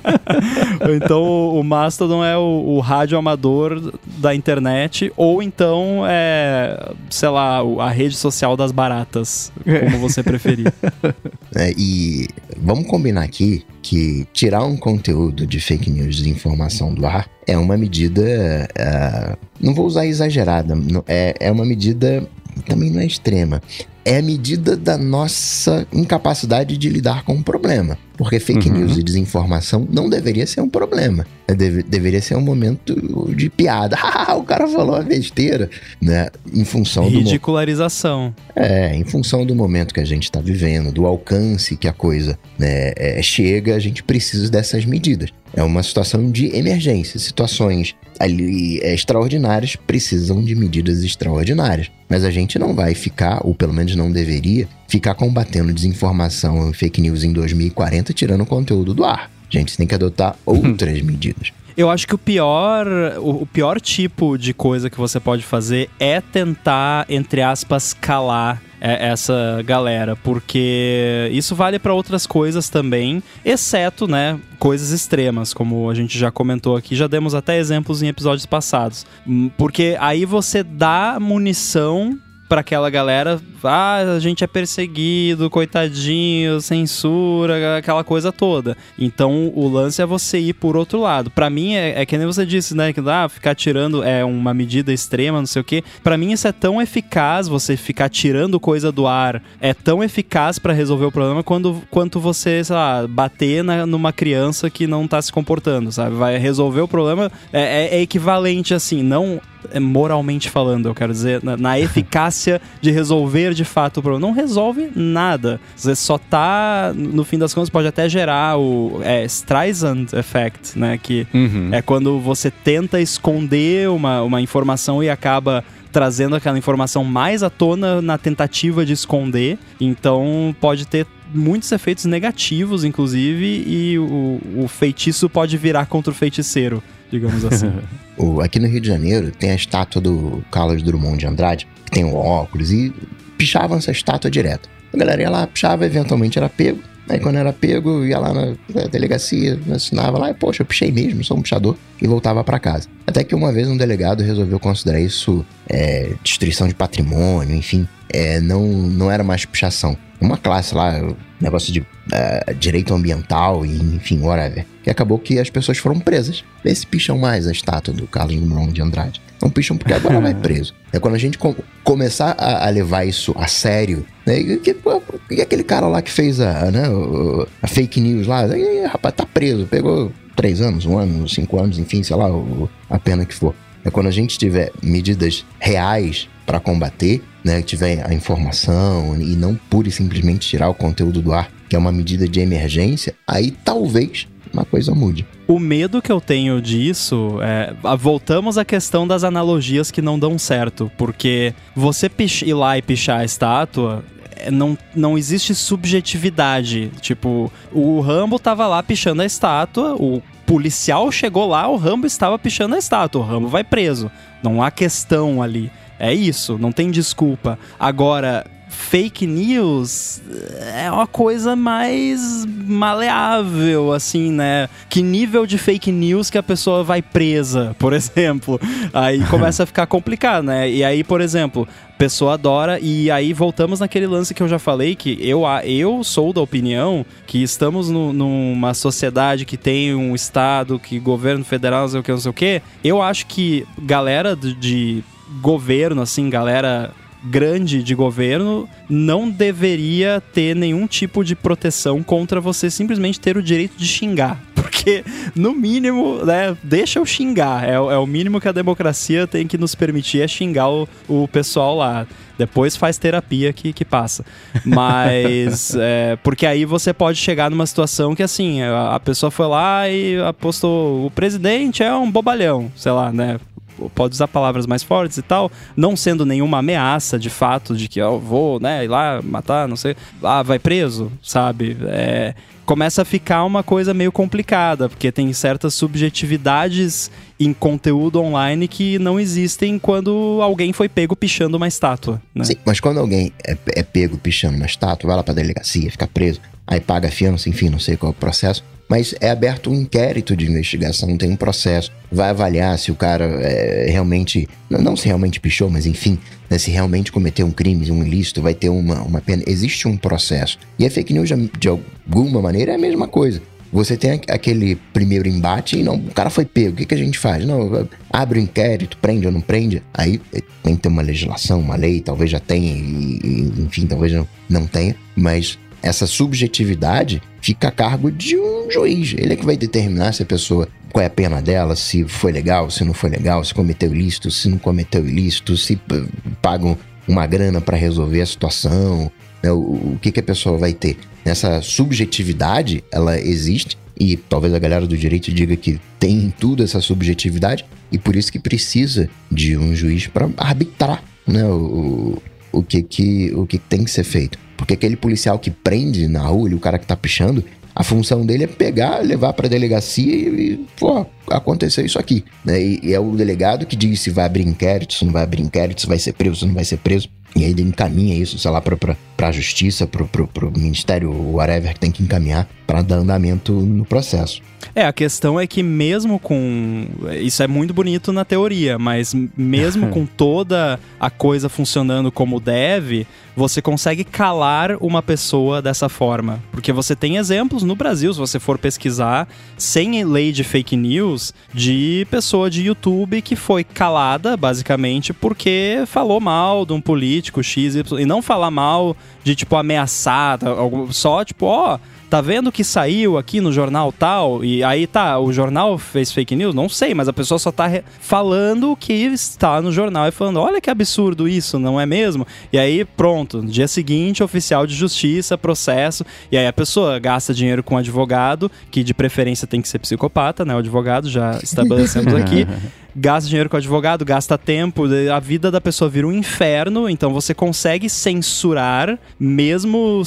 então, o Mastodon é o, o rádio amador da internet ou então é, sei lá, a rede social das baratas, como você preferir. É, e vamos combinar aqui que tirar um conteúdo de fake news de informação do ar é uma medida. Uh, não vou usar exagerada, é, é uma medida também não é extrema. é a medida da nossa incapacidade de lidar com o problema. Porque fake uhum. news e desinformação não deveria ser um problema. É, deve, deveria ser um momento de piada. Ah, o cara falou uma besteira, né? Em função Ridicularização. do... É, em função do momento que a gente está vivendo, do alcance que a coisa né, é, chega, a gente precisa dessas medidas. É uma situação de emergência. Situações ali é, extraordinárias precisam de medidas extraordinárias. Mas a gente não vai ficar, ou pelo menos não deveria, ficar combatendo desinformação e fake news em 2040 tirando o conteúdo do ar. A gente tem que adotar outras medidas. Eu acho que o pior, o, pior tipo de coisa que você pode fazer é tentar, entre aspas, calar essa galera, porque isso vale para outras coisas também, exceto, né, coisas extremas, como a gente já comentou aqui, já demos até exemplos em episódios passados. Hum, porque aí você dá munição para aquela galera, ah, a gente é perseguido, coitadinho, censura, aquela coisa toda. Então o lance é você ir por outro lado. Para mim é, é, que nem você disse, né, que ah, ficar tirando é uma medida extrema, não sei o quê. Para mim isso é tão eficaz, você ficar tirando coisa do ar, é tão eficaz para resolver o problema quando, quanto você, sei lá, bater na, numa criança que não tá se comportando, sabe? Vai resolver o problema, é, é, é equivalente assim, não é, moralmente falando, eu quero dizer, na, na eficácia de resolver de fato o problema. Não resolve nada. Você só tá, no fim das contas, pode até gerar o é, Streisand Effect, né? Que uhum. é quando você tenta esconder uma, uma informação e acaba trazendo aquela informação mais à tona na tentativa de esconder. Então pode ter muitos efeitos negativos, inclusive, e o, o feitiço pode virar contra o feiticeiro digamos assim. o, aqui no Rio de Janeiro tem a estátua do Carlos Drummond de Andrade, que tem o óculos, e pichavam essa estátua direto. A galera ia lá, pichava, eventualmente era pego. Aí quando era pego, ia lá na delegacia, assinava lá, e poxa, eu pichei mesmo, sou um pichador, e voltava para casa. Até que uma vez um delegado resolveu considerar isso é, destruição de patrimônio, enfim, é, não, não era mais pichação. Uma classe lá, negócio de uh, direito ambiental e enfim, whatever. Que acabou que as pessoas foram presas. Se picham mais a estátua do Drummond de Andrade. Não picham porque agora vai preso. É quando a gente com começar a, a, levar isso a sério, né? E, e aquele cara lá que fez a, né, a fake news lá, e, rapaz, tá preso, pegou três anos, um ano, cinco anos, enfim, sei lá, a pena que for. É quando a gente tiver medidas reais para combater, né, tiver a informação e não pura e simplesmente tirar o conteúdo do ar, que é uma medida de emergência, aí talvez uma coisa mude. O medo que eu tenho disso é. Voltamos à questão das analogias que não dão certo. Porque você ir lá e pichar a estátua. É, não, não existe subjetividade. Tipo, o Rambo tava lá pichando a estátua, o policial chegou lá, o Rambo estava pichando a estátua, o Rambo vai preso. Não há questão ali. É isso, não tem desculpa. Agora, fake news é uma coisa mais maleável, assim, né? Que nível de fake news que a pessoa vai presa, por exemplo. Aí começa a ficar complicado, né? E aí, por exemplo, pessoa adora, e aí voltamos naquele lance que eu já falei, que eu, eu sou da opinião que estamos no, numa sociedade que tem um Estado, que governo federal, não sei o que, não sei o que. Eu acho que galera de governo, assim, galera grande de governo não deveria ter nenhum tipo de proteção contra você simplesmente ter o direito de xingar. Porque, no mínimo, né, deixa eu xingar. É, é o mínimo que a democracia tem que nos permitir é xingar o, o pessoal lá. Depois faz terapia que, que passa. Mas. é, porque aí você pode chegar numa situação que, assim, a, a pessoa foi lá e apostou: o presidente é um bobalhão, sei lá, né? Pode usar palavras mais fortes e tal, não sendo nenhuma ameaça de fato de que eu vou, né, ir lá matar, não sei, ah, vai preso, sabe? É, começa a ficar uma coisa meio complicada, porque tem certas subjetividades em conteúdo online que não existem quando alguém foi pego pichando uma estátua, né? Sim, mas quando alguém é, é pego pichando uma estátua, vai lá pra delegacia, fica preso, aí paga fiança, enfim, não sei qual é o processo, mas é aberto um inquérito de investigação, tem um processo, vai avaliar se o cara é, realmente, não se realmente pichou, mas enfim, né, se realmente cometeu um crime, um ilícito, vai ter uma, uma pena. Existe um processo. E a fake news, de alguma maneira, é a mesma coisa. você tem aquele primeiro embate e não, o cara foi pego, o que, que a gente faz? Não, abre o um inquérito, prende ou não prende? Aí eh, tem que ter uma legislação, uma lei, talvez já tenha, e, enfim, talvez não, não tenha, mas essa subjetividade fica a cargo de um juiz. Ele é que vai determinar se a pessoa qual é a pena dela, se foi legal, se não foi legal, se cometeu ilícito, se não cometeu ilícito, se pagam uma grana para resolver a situação, né, o, o que, que a pessoa vai ter. Essa subjetividade, ela existe, e talvez a galera do direito diga que tem tudo essa subjetividade, e por isso que precisa de um juiz para arbitrar né, o, o, que, que, o que tem que ser feito. Porque aquele policial que prende na rua, o cara que tá pichando, a função dele é pegar, levar para delegacia e, e, pô, aconteceu isso aqui. Né? E, e, é o delegado que diz se vai abrir inquérito, se não vai abrir inquérito, se vai ser preso, se não vai ser preso. E aí ele encaminha isso, sei lá, pra, pra, pra justiça, pro, pro, pro ministério, whatever, que tem que encaminhar para dar andamento no processo. É, a questão é que mesmo com. Isso é muito bonito na teoria, mas mesmo com toda a coisa funcionando como deve, você consegue calar uma pessoa dessa forma. Porque você tem exemplos no Brasil, se você for pesquisar, sem lei de fake news, de pessoa de YouTube que foi calada, basicamente, porque falou mal de um político X, Y, e não falar mal de, tipo, ameaçar, só, tipo, ó. Tá vendo que saiu aqui no jornal tal? E aí tá, o jornal fez fake news? Não sei, mas a pessoa só tá falando o que está no jornal e falando: olha que absurdo isso, não é mesmo? E aí, pronto, no dia seguinte, oficial de justiça, processo. E aí a pessoa gasta dinheiro com advogado, que de preferência tem que ser psicopata, né? O advogado, já estabelecemos aqui. gasta dinheiro com advogado, gasta tempo, a vida da pessoa vira um inferno, então você consegue censurar, mesmo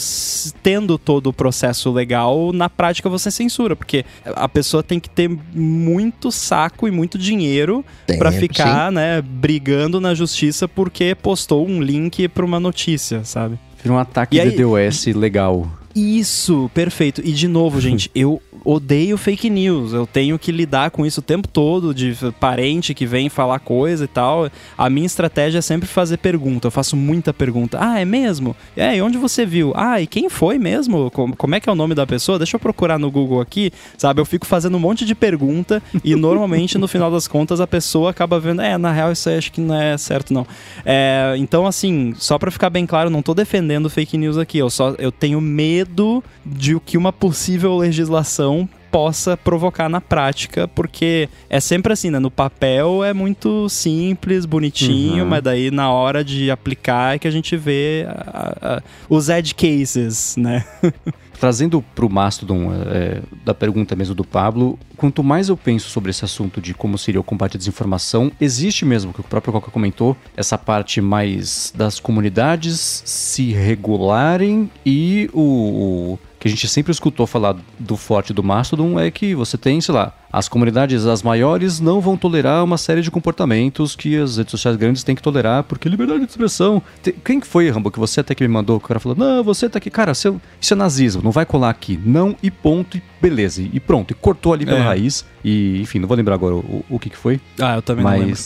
tendo todo o processo legal, na prática você censura, porque a pessoa tem que ter muito saco e muito dinheiro para ficar, sim. né, brigando na justiça porque postou um link para uma notícia, sabe? Vira um ataque e de aí, DOS legal. Isso, perfeito. E de novo, gente, eu odeio fake news. Eu tenho que lidar com isso o tempo todo, de parente que vem falar coisa e tal. A minha estratégia é sempre fazer pergunta. Eu faço muita pergunta. Ah, é mesmo? É, e onde você viu? Ah, e quem foi mesmo? Como é que é o nome da pessoa? Deixa eu procurar no Google aqui, sabe? Eu fico fazendo um monte de pergunta e normalmente no final das contas a pessoa acaba vendo, é, na real isso aí acho que não é certo não. É, então assim, só para ficar bem claro, não tô defendendo fake news aqui. Eu só eu tenho medo de o que uma possível legislação possa provocar na prática, porque é sempre assim, né? No papel é muito simples, bonitinho, uhum. mas daí na hora de aplicar é que a gente vê a, a, os edge cases, né? Trazendo para o Mastodon é, da pergunta mesmo do Pablo, quanto mais eu penso sobre esse assunto de como seria o combate à desinformação, existe mesmo, que o próprio Coca comentou, essa parte mais das comunidades se regularem e o, o que a gente sempre escutou falar do forte do Mastodon é que você tem, sei lá, as comunidades as maiores não vão tolerar uma série de comportamentos que as redes sociais grandes têm que tolerar, porque liberdade de expressão. Quem foi, Rambo, que você até que me mandou, o cara falou, não, você tá aqui, cara, seu, isso é nazismo, não vai colar aqui. Não, e ponto, e beleza, e pronto, e cortou ali pela é. raiz. E, enfim, não vou lembrar agora o, o que que foi. Ah, eu também mas... não lembro.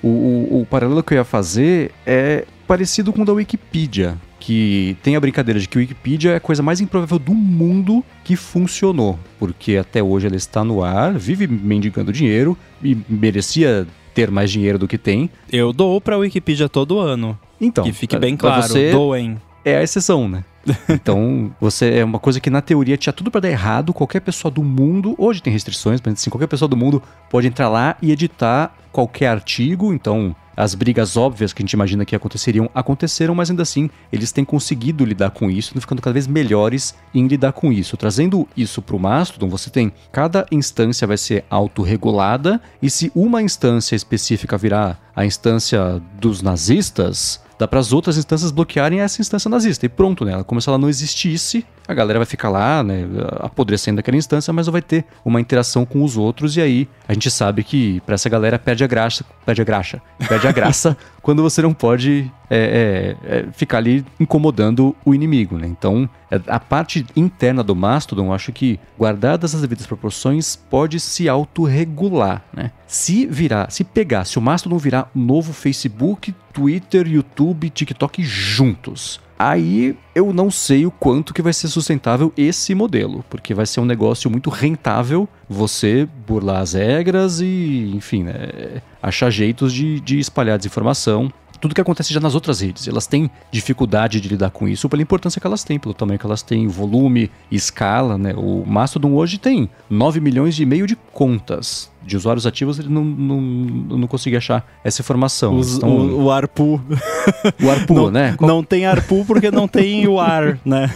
O, o, o paralelo que eu ia fazer é parecido com o da Wikipedia que tem a brincadeira de que Wikipedia é a coisa mais improvável do mundo que funcionou, porque até hoje ela está no ar, vive mendigando dinheiro e merecia ter mais dinheiro do que tem. Eu dou para a Wikipedia todo ano. Então, que fique bem claro, você doem. É a exceção, né? então, você é uma coisa que na teoria tinha tudo para dar errado. Qualquer pessoa do mundo, hoje tem restrições, mas assim, qualquer pessoa do mundo pode entrar lá e editar qualquer artigo. Então, as brigas óbvias que a gente imagina que aconteceriam aconteceram, mas ainda assim eles têm conseguido lidar com isso, ficando cada vez melhores em lidar com isso. Trazendo isso para o Mastodon, você tem cada instância vai ser autorregulada e se uma instância específica virar a instância dos nazistas, dá para as outras instâncias bloquearem essa instância nazista. E pronto, né? Como se ela não existisse, a galera vai ficar lá, né, apodrecendo daquela instância, mas não vai ter uma interação com os outros. E aí a gente sabe que para essa galera perde a graça, perde a graça, perde a graça quando você não pode é, é, é, ficar ali incomodando o inimigo, né? Então, é, a parte interna do Mastodon, acho que, guardadas as devidas proporções, pode se autorregular, né? Se virar, se pegar, se o Mastodon virar novo Facebook, Twitter, YouTube, TikTok juntos, Aí eu não sei o quanto que vai ser sustentável esse modelo, porque vai ser um negócio muito rentável você burlar as regras e, enfim, né, achar jeitos de, de espalhar desinformação tudo que acontece já nas outras redes. Elas têm dificuldade de lidar com isso pela importância que elas têm, pelo tamanho que elas têm, volume, escala, né? O Mastodon hoje tem 9 milhões e meio de contas de usuários ativos, ele não, não, não conseguia achar essa informação. Os, então, o, o ARPU. O ARPU, não, né? Qual... Não tem ARPU porque não tem o ar, né?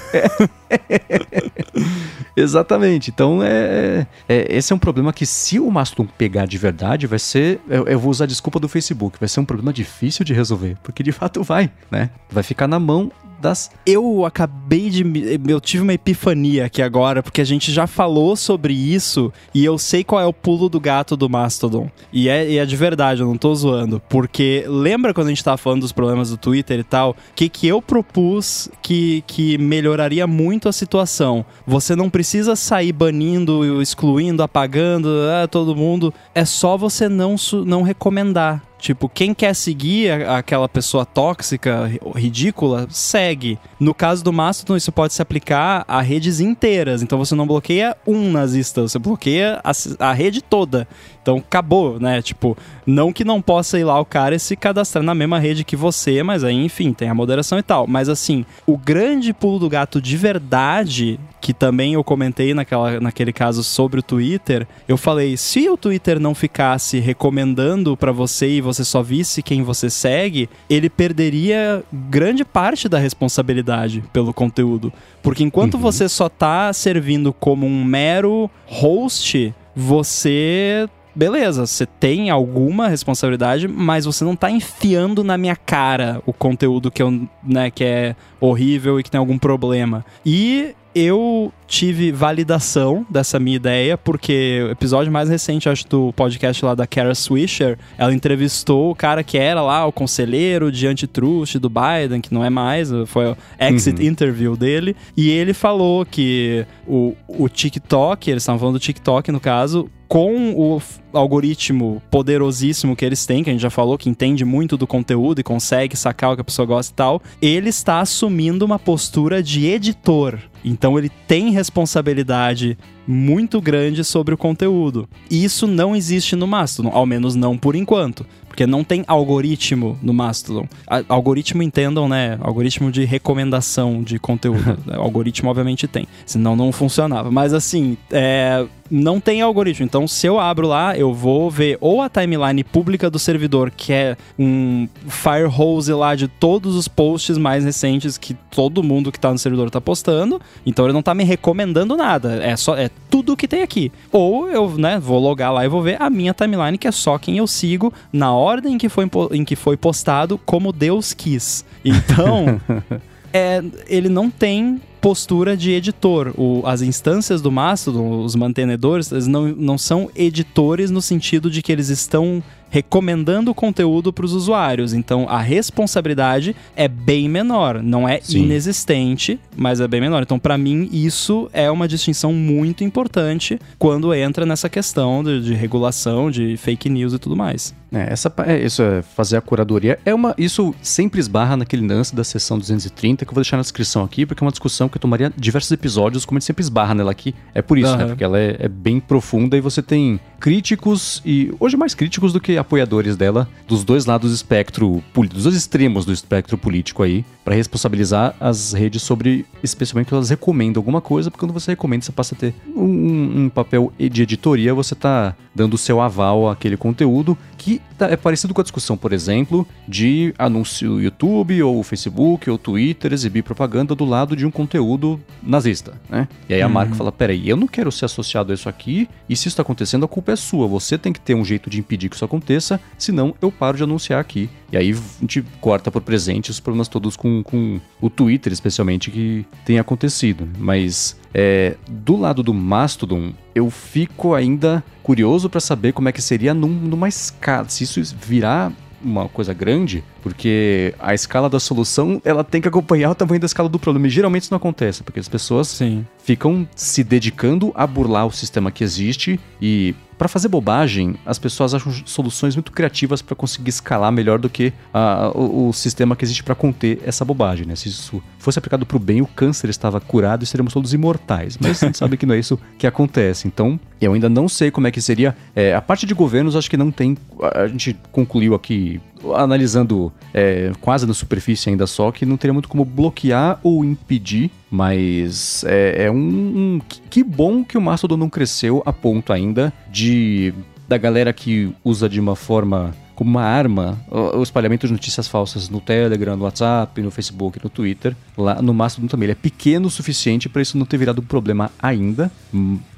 Exatamente. Então, é, é, esse é um problema que, se o Mastodon pegar de verdade, vai ser. Eu, eu, vou usar a desculpa do Facebook, vai ser um problema difícil de resolver. Porque de fato vai, né? Vai ficar na mão das. Eu acabei de. Eu tive uma epifania aqui agora, porque a gente já falou sobre isso e eu sei qual é o pulo do gato do Mastodon. E é, e é de verdade, eu não tô zoando. Porque lembra quando a gente tava falando dos problemas do Twitter e tal? Que, que eu propus que, que melhoraria muito a situação? Você não precisa sair banindo, excluindo, apagando ah, todo mundo. É só você não, não recomendar. Tipo, quem quer seguir aquela pessoa tóxica, ridícula, segue. No caso do Mastodon, isso pode se aplicar a redes inteiras. Então você não bloqueia um nazista, você bloqueia a, a rede toda. Então acabou, né? Tipo, não que não possa ir lá o cara e se cadastrar na mesma rede que você, mas aí, enfim, tem a moderação e tal. Mas assim, o grande pulo do gato de verdade, que também eu comentei naquela, naquele caso sobre o Twitter, eu falei: se o Twitter não ficasse recomendando para você e você só visse quem você segue, ele perderia grande parte da responsabilidade pelo conteúdo. Porque enquanto uhum. você só tá servindo como um mero host, você beleza, você tem alguma responsabilidade, mas você não tá enfiando na minha cara o conteúdo que, eu, né, que é horrível e que tem algum problema. E eu tive validação dessa minha ideia, porque o episódio mais recente, acho, do podcast lá da Kara Swisher, ela entrevistou o cara que era lá o conselheiro de antitrust do Biden, que não é mais, foi o exit uhum. interview dele, e ele falou que o, o TikTok, eles estavam falando do TikTok no caso, com o algoritmo poderosíssimo que eles têm, que a gente já falou, que entende muito do conteúdo e consegue sacar o que a pessoa gosta e tal, ele está assumindo uma postura de editor. Então ele tem responsabilidade muito grande sobre o conteúdo. E isso não existe no Mastodon, ao menos não por enquanto. Porque não tem algoritmo no Mastodon. A, algoritmo entendam, né? Algoritmo de recomendação de conteúdo. algoritmo, obviamente, tem. Senão não funcionava. Mas assim, é, não tem algoritmo. Então, se eu abro lá, eu vou ver ou a timeline pública do servidor, que é um firehose lá de todos os posts mais recentes que todo mundo que tá no servidor tá postando. Então ele não tá me recomendando nada. É só é tudo que tem aqui. Ou eu, né, vou logar lá e vou ver a minha timeline, que é só quem eu sigo na ordem em que foi, em que foi postado, como Deus quis. Então, é, ele não tem postura de editor. O, as instâncias do Mastodon, os mantenedores, eles não, não são editores no sentido de que eles estão recomendando o conteúdo para os usuários. Então a responsabilidade é bem menor, não é Sim. inexistente, mas é bem menor. Então para mim isso é uma distinção muito importante quando entra nessa questão de, de regulação, de fake news e tudo mais. É, essa, é, isso é fazer a curadoria. É uma, isso sempre esbarra naquele lance da sessão 230, que eu vou deixar na descrição aqui, porque é uma discussão que eu tomaria diversos episódios, como a gente sempre esbarra nela aqui. É por isso, uhum. né? Porque ela é, é, bem profunda e você tem críticos, e hoje mais críticos do que apoiadores dela, dos dois lados do espectro, dos dois extremos do espectro político aí, para responsabilizar as redes sobre, especialmente que elas recomendam alguma coisa, porque quando você recomenda, você passa a ter um, um papel de editoria, você tá dando o seu aval àquele conteúdo, que tá, é parecido com a discussão, por exemplo, de anúncio YouTube ou Facebook ou Twitter exibir propaganda do lado de um conteúdo nazista, né? E aí a uhum. marca fala, peraí, eu não quero ser associado a isso aqui, e se isso está acontecendo, a culpa é sua, você tem que ter um jeito de impedir que isso aconteça, senão eu paro de anunciar aqui. E aí a gente corta por presente os problemas todos com, com o Twitter, especialmente, que tem acontecido. Mas é, do lado do Mastodon, eu fico ainda curioso para saber como é que seria num, numa escala. Se isso virar uma coisa grande, porque a escala da solução ela tem que acompanhar o tamanho da escala do problema. E geralmente isso não acontece, porque as pessoas Sim. ficam se dedicando a burlar o sistema que existe e para fazer bobagem, as pessoas acham soluções muito criativas para conseguir escalar melhor do que uh, o, o, sistema que existe para conter essa bobagem, né? Se isso fosse aplicado para o bem, o câncer estava curado e seríamos todos imortais. Mas a gente sabe que não é isso que acontece. Então, eu ainda não sei como é que seria. É, a parte de governos, acho que não tem. A gente concluiu aqui analisando é, quase na superfície ainda só, que não teria muito como bloquear ou impedir, mas é, é um, um, Que bom que o Mastodon não cresceu a ponto ainda de da galera que usa de uma forma como uma arma o, espalhamento de notícias falsas no Telegram, no WhatsApp, no Facebook, no Twitter. Lá no Mastodon também. Ele é pequeno o suficiente para isso não ter virado um problema ainda.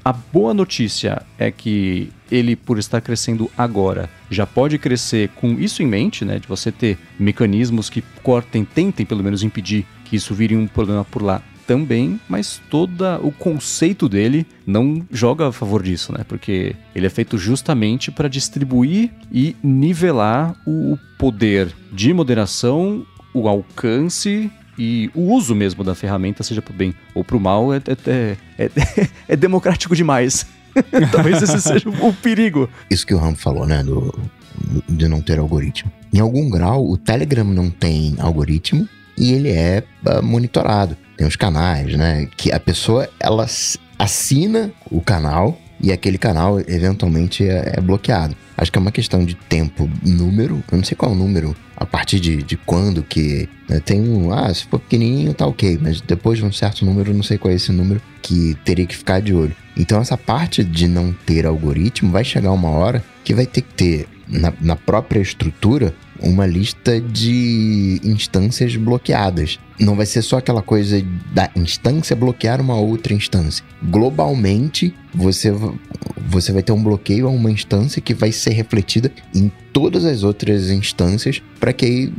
A boa notícia é que ele, por estar crescendo agora, já pode crescer com isso em mente, né? De você ter mecanismos que cortem, tentem pelo menos impedir que isso vire um problema por lá também, mas todo o conceito dele não joga a favor disso, né? Porque ele é feito justamente para distribuir e nivelar o poder de moderação, o alcance e o uso mesmo da ferramenta, seja para o bem ou para o mal, é, é, é, é, democrático demais. Talvez esse seja o perigo. Isso que o Ram falou, né? Do, de não ter algoritmo. Em algum grau, o Telegram não tem algoritmo e ele é uh, monitorado tem os canais, né? Que a pessoa ela assina o canal e aquele canal eventualmente é, é, bloqueado. Acho que é uma questão de tempo, número, eu não sei qual é o número, a partir de, de quando que. Né, tem um. Ah, se for pequenininho tá ok, mas depois de um certo número, não sei qual é esse número que teria que ficar de olho. Então, essa parte de não ter algoritmo vai chegar uma hora que vai ter que ter na, na própria estrutura uma lista de instâncias bloqueadas. Não vai ser só aquela coisa da instância bloquear uma outra instância. Globalmente, você, você vai ter um bloqueio a uma instância que vai ser refletida em todas as outras instâncias para que,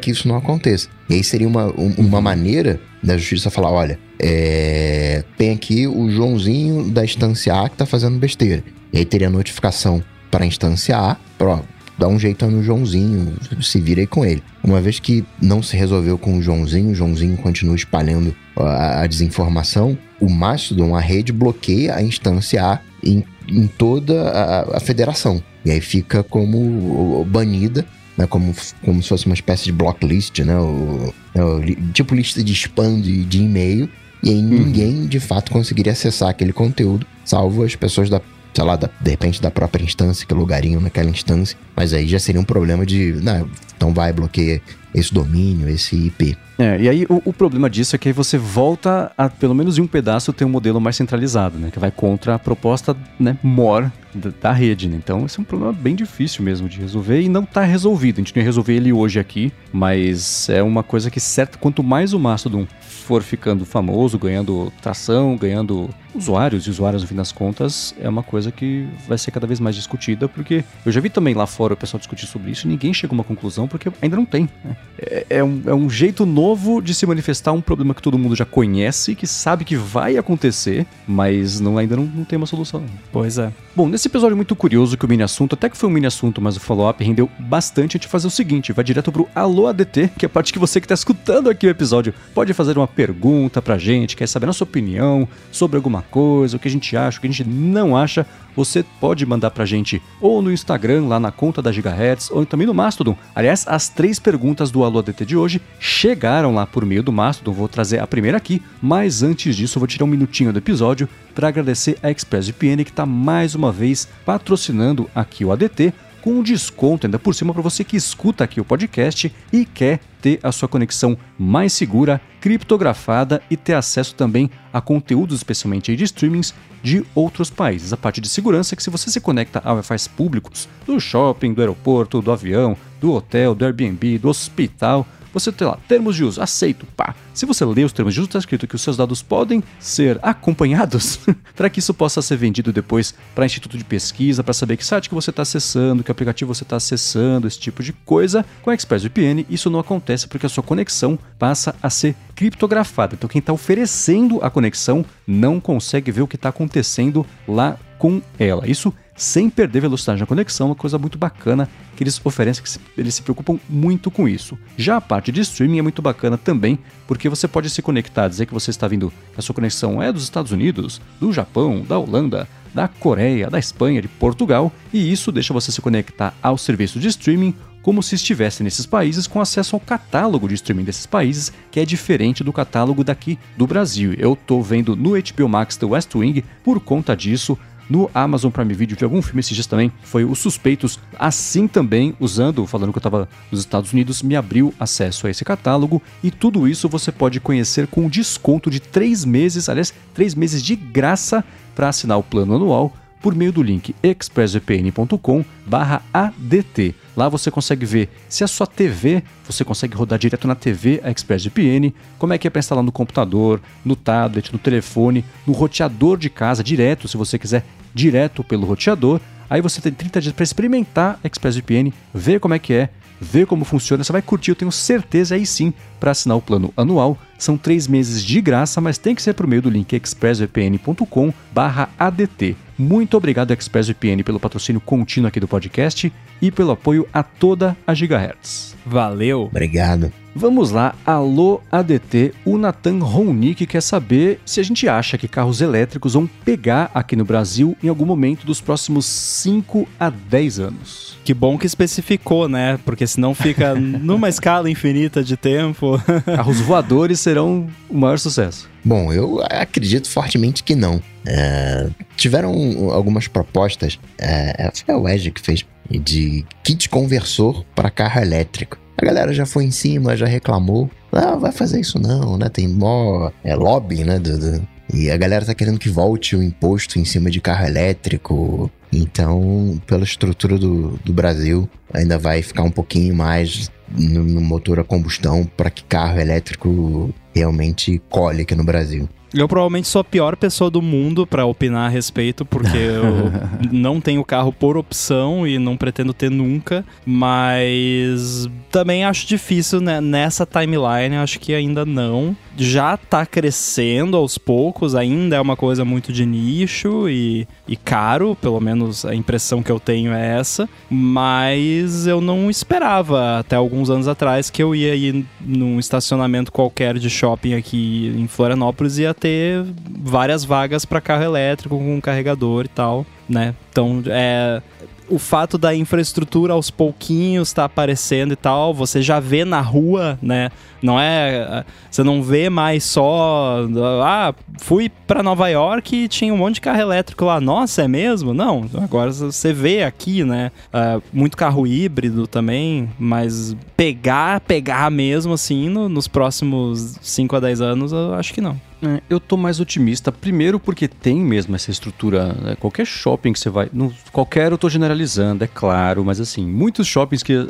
que isso não aconteça. E aí seria uma, uma maneira da justiça falar: olha, é, tem aqui o Joãozinho da instância A que está fazendo besteira. E aí teria notificação para a instância A, para dá um jeito no Joãozinho, se vira aí com ele. Uma vez que não se resolveu com o Joãozinho, o Joãozinho continua espalhando a, a desinformação, o Mastodon, a rede, bloqueia a instância A em, em toda a, a federação. E aí fica como banida né, como, como se fosse uma espécie de blocklist, né, o, o, tipo lista de spam de, de e-mail, e aí uhum. ninguém de fato conseguiria acessar aquele conteúdo, salvo as pessoas da sei lá, da, de repente da própria instância, que logariam naquela instância, mas aí já seria um problema de, não, então vai, bloqueia esse domínio, esse IP. É, e aí o, o, problema disso é que aí você volta a, pelo menos em um pedaço, ter um modelo mais centralizado, né? Que vai contra a proposta né, more da, da rede, né? Então esse é um problema bem difícil mesmo de resolver e não está resolvido. A gente não ia resolver ele hoje aqui, mas é uma coisa que certo, quanto mais o Mastodon for ficando famoso, ganhando tração, ganhando usuários e usuárias no fim das contas, é uma coisa que vai ser cada vez mais discutida, porque eu já vi também lá fora o pessoal discutir sobre isso e ninguém chegou a uma conclusão, porque ainda não tem. Né? É, é, um, é um jeito novo de se manifestar um problema que todo mundo já conhece, que sabe que vai acontecer, mas não, ainda não, não tem uma solução. Pois é. Bom, nesse episódio muito curioso que o mini assunto, até que foi um mini assunto, mas o follow-up rendeu bastante, a gente fazer o seguinte, vai direto pro Alô ADT, que é a parte que você que está escutando aqui o episódio pode fazer uma pergunta pra gente, quer saber a nossa opinião sobre alguma coisa, o que a gente acha, o que a gente não acha, você pode mandar pra gente ou no Instagram, lá na conta da Gigahertz, ou também no Mastodon. Aliás, as três perguntas do Alô ADT de hoje chegaram lá por meio do Mastodon, vou trazer a primeira aqui, mas antes disso vou tirar um minutinho do episódio para agradecer a ExpressVPN que está mais uma vez patrocinando aqui o ADT com um desconto ainda por cima para você que escuta aqui o podcast e quer ter a sua conexão mais segura, criptografada e ter acesso também a conteúdos, especialmente de streamings de outros países. A parte de segurança é que se você se conecta a Wi-Fi públicos do shopping, do aeroporto, do avião, do hotel, do Airbnb, do hospital, você tem lá, termos de uso, aceito, pá. Se você lê os termos de uso, está escrito que os seus dados podem ser acompanhados para que isso possa ser vendido depois para instituto de pesquisa, para saber que site que você está acessando, que aplicativo você está acessando, esse tipo de coisa. Com a ExpressVPN, isso não acontece porque a sua conexão passa a ser criptografada. Então, quem está oferecendo a conexão não consegue ver o que está acontecendo lá com ela. Isso sem perder velocidade na conexão, uma coisa muito bacana que eles oferecem, que eles se preocupam muito com isso. Já a parte de streaming é muito bacana também, porque você pode se conectar, dizer que você está vindo, a sua conexão é dos Estados Unidos, do Japão, da Holanda, da Coreia, da Espanha, de Portugal, e isso deixa você se conectar ao serviço de streaming como se estivesse nesses países com acesso ao catálogo de streaming desses países, que é diferente do catálogo daqui do Brasil. Eu tô vendo no HBO Max The West Wing por conta disso. No Amazon Prime Video. Vi algum filme esses dias também, foi Os Suspeitos. Assim também, usando, falando que eu estava nos Estados Unidos, me abriu acesso a esse catálogo. E tudo isso você pode conhecer com desconto de 3 meses, aliás, 3 meses de graça para assinar o plano anual por meio do link expressvpn.com/adt. Lá você consegue ver se a sua TV, você consegue rodar direto na TV a ExpressVPN, como é que é para instalar no computador, no tablet, no telefone, no roteador de casa direto, se você quiser direto pelo roteador. Aí você tem 30 dias para experimentar a ExpressVPN, ver como é que é, ver como funciona, você vai curtir, eu tenho certeza aí sim, para assinar o plano anual. São três meses de graça, mas tem que ser por meio do link expressvpn.com/adt. Muito obrigado ExpressVPN pelo patrocínio contínuo aqui do podcast e pelo apoio a toda a Gigahertz. Valeu. Obrigado. Vamos lá, alô ADT, o Nathan Ronick quer saber se a gente acha que carros elétricos vão pegar aqui no Brasil em algum momento dos próximos 5 a 10 anos. Que bom que especificou, né? Porque senão fica numa escala infinita de tempo. Carros voadores serão o maior sucesso. Bom, eu acredito fortemente que não. É, tiveram algumas propostas, é, foi a Wedge que fez, de kit conversor para carro elétrico. A galera já foi em cima, já reclamou. Ah, vai fazer isso não, né? Tem mó é, lobby, né? Do, do... E a galera tá querendo que volte o imposto em cima de carro elétrico. Então, pela estrutura do, do Brasil, ainda vai ficar um pouquinho mais no, no motor a combustão para que carro elétrico realmente colhe aqui no Brasil. Eu provavelmente sou a pior pessoa do mundo para opinar a respeito, porque eu não tenho carro por opção e não pretendo ter nunca, mas também acho difícil né? nessa timeline, acho que ainda não. Já tá crescendo aos poucos, ainda é uma coisa muito de nicho e, e caro, pelo menos a impressão que eu tenho é essa, mas eu não esperava até alguns anos atrás que eu ia ir num estacionamento qualquer de shopping aqui em Florianópolis e ia ter várias vagas para carro elétrico com carregador e tal, né? Então, é o fato da infraestrutura aos pouquinhos tá aparecendo e tal, você já vê na rua, né? Não é, você não vê mais só, ah, fui para Nova York e tinha um monte de carro elétrico lá. Nossa, é mesmo? Não, agora você vê aqui, né? Uh, muito carro híbrido também, mas pegar, pegar mesmo assim no, nos próximos 5 a 10 anos, eu acho que não. É, eu tô mais otimista, primeiro porque tem mesmo essa estrutura, né? qualquer shopping que você vai, não, qualquer eu tô generalizando, é claro, mas assim, muitos shoppings que eu,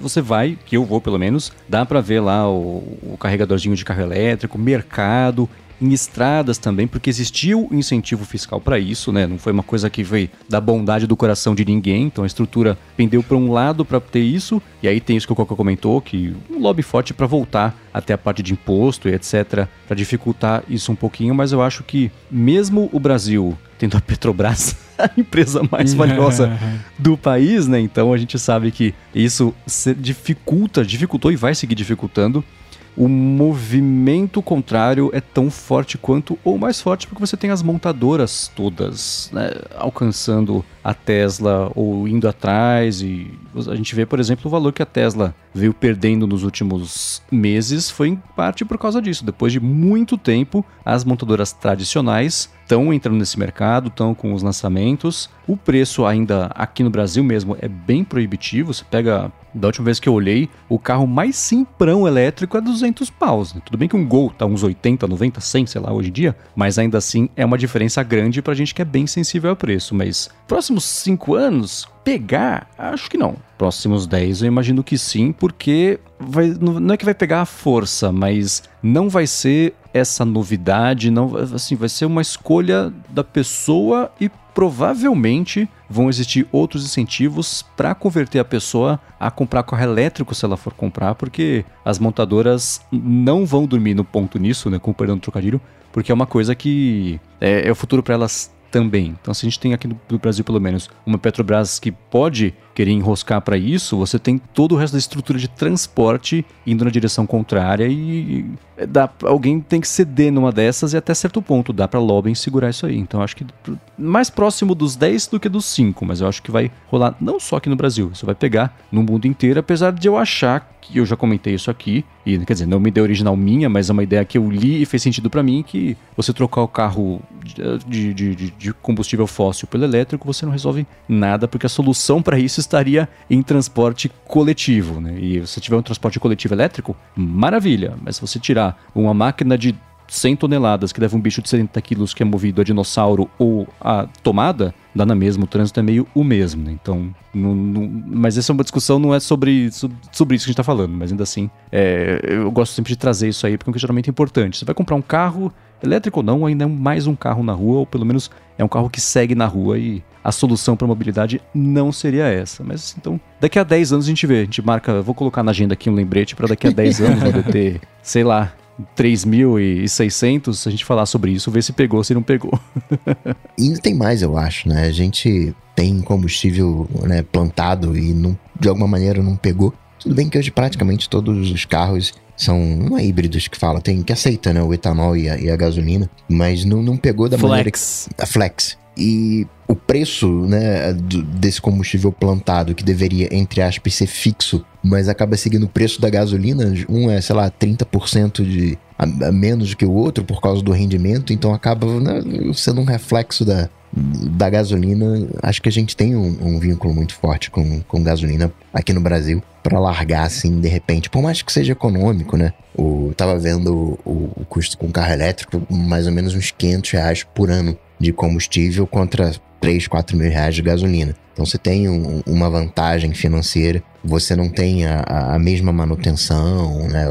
você vai, que eu vou pelo menos, dá para ver lá o, o carregadorzinho de carro elétrico, mercado, em estradas também, porque existiu incentivo fiscal para isso, né? Não foi uma coisa que veio da bondade do coração de ninguém, então a estrutura pendeu para um lado para ter isso, e aí tem isso que o Coca comentou, que um lobby forte para voltar até a parte de imposto e etc, para dificultar isso um pouquinho, mas eu acho que mesmo o Brasil tendo a Petrobras a empresa mais valiosa do país, né? Então a gente sabe que isso dificulta, dificultou e vai seguir dificultando o movimento contrário é tão forte quanto, ou mais forte, porque você tem as montadoras todas né, alcançando a Tesla ou indo atrás. E a gente vê, por exemplo, o valor que a Tesla veio perdendo nos últimos meses foi em parte por causa disso. Depois de muito tempo, as montadoras tradicionais estão entrando nesse mercado, estão com os lançamentos. O preço ainda aqui no Brasil mesmo é bem proibitivo. Você pega, da última vez que eu olhei, o carro mais simprão elétrico é 200 paus. Né? Tudo bem que um Gol tá uns 80, 90, 100, sei lá, hoje em dia, mas ainda assim é uma diferença grande pra gente que é bem sensível ao preço. Mas próximos 5 anos, pegar, acho que não. Próximos 10 eu imagino que sim, porque vai, não é que vai pegar a força, mas não vai ser essa novidade, não assim, vai ser uma escolha da pessoa e provavelmente vão existir outros incentivos para converter a pessoa a comprar carro elétrico se ela for comprar, porque as montadoras não vão dormir no ponto nisso, né, com perdão do trocadilho, porque é uma coisa que é, é o futuro para elas também. Então, se a gente tem aqui no Brasil, pelo menos, uma Petrobras que pode querer enroscar para isso, você tem todo o resto da estrutura de transporte indo na direção contrária e dá, alguém tem que ceder numa dessas e até certo ponto dá para lobbying segurar isso aí. Então acho que mais próximo dos 10 do que dos 5, mas eu acho que vai rolar não só aqui no Brasil, isso vai pegar no mundo inteiro, apesar de eu achar que eu já comentei isso aqui, e quer dizer, não uma ideia original minha, mas é uma ideia que eu li e fez sentido para mim, que você trocar o carro de, de, de, de, combustível fóssil pelo elétrico, você não resolve nada, porque a solução para isso estaria em transporte coletivo, né? E se tiver um transporte coletivo elétrico, maravilha, mas se você tirar uma máquina de 100 toneladas que leva um bicho de 70 quilos que é movido a dinossauro ou a tomada, dá na mesma, o trânsito é meio o mesmo, né? Então, não, não, mas essa é uma discussão, não é sobre, sobre isso que a gente tá falando, mas ainda assim, é, eu gosto sempre de trazer isso aí, porque é um questionamento importante. Você vai comprar um carro, elétrico ou não, ainda é mais um carro na rua, ou pelo menos é um carro que segue na rua e a solução para mobilidade não seria essa. Mas então, daqui a 10 anos a gente vê, a gente marca, vou colocar na agenda aqui um lembrete para daqui a 10 anos poder ter, sei lá, 3.600, a gente falar sobre isso, ver se pegou, se não pegou. e ainda tem mais, eu acho, né? A gente tem combustível né, plantado e não, de alguma maneira não pegou. Tudo bem que hoje praticamente todos os carros são não é híbridos que fala, tem que aceita né, o etanol e a, e a gasolina, mas não, não pegou da flex. maneira que, a flex. E o preço né, desse combustível plantado, que deveria, entre aspas, ser fixo, mas acaba seguindo o preço da gasolina, um é, sei lá, 30% de, a, a menos do que o outro por causa do rendimento, então acaba né, sendo um reflexo da, da gasolina. Acho que a gente tem um, um vínculo muito forte com, com gasolina aqui no Brasil para largar assim de repente, por mais que seja econômico, né? O, tava vendo o, o custo com carro elétrico, mais ou menos uns 500 reais por ano de combustível contra 3, 4 mil reais de gasolina. Então você tem um, uma vantagem financeira, você não tem a, a mesma manutenção, né?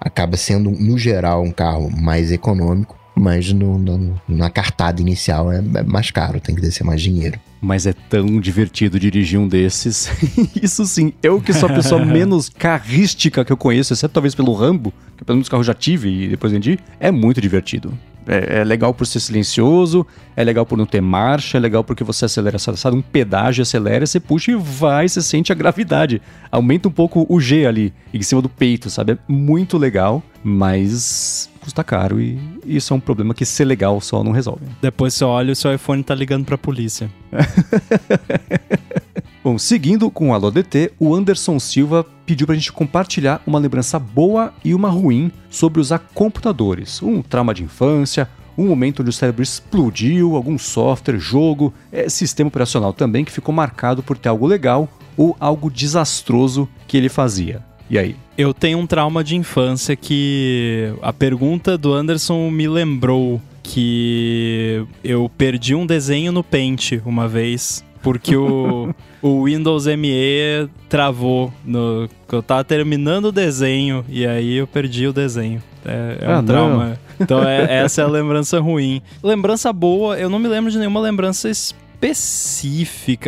Acaba sendo, no geral, um carro mais econômico, mas no, no, na cartada inicial é, é mais caro, tem que descer mais dinheiro. Mas é tão divertido dirigir um desses. Isso sim, eu que sou a pessoa menos carrística que eu conheço, exceto talvez pelo Rambo, que pelo menos carro já tive e depois vendi, é muito divertido. É, é, legal por ser silencioso, é legal por não ter marcha, é legal porque você acelera, sabe, um pedágio, acelera, você puxa e vai, você sente a gravidade. Aumenta um pouco o G ali, em cima do peito, sabe? É muito legal, mas custa caro e isso é um problema que ser legal só não resolve. Depois você olha e o seu iPhone tá ligando pra polícia. Bom, seguindo com o Alô DT, o Anderson Silva pediu pra gente compartilhar uma lembrança boa e uma ruim sobre usar computadores. Um trauma de infância, um momento onde o cérebro explodiu, algum software, jogo, é, sistema operacional também que ficou marcado por ter algo legal ou algo desastroso que ele fazia. E aí? Eu tenho um trauma de infância que a pergunta do Anderson me lembrou que eu perdi um desenho no Paint uma vez porque o, o Windows ME travou no eu tava terminando o desenho e aí eu perdi o desenho. É, é um ah, trauma. Não. Então é, essa é a lembrança ruim. Lembrança boa, eu não me lembro de nenhuma lembrança específica,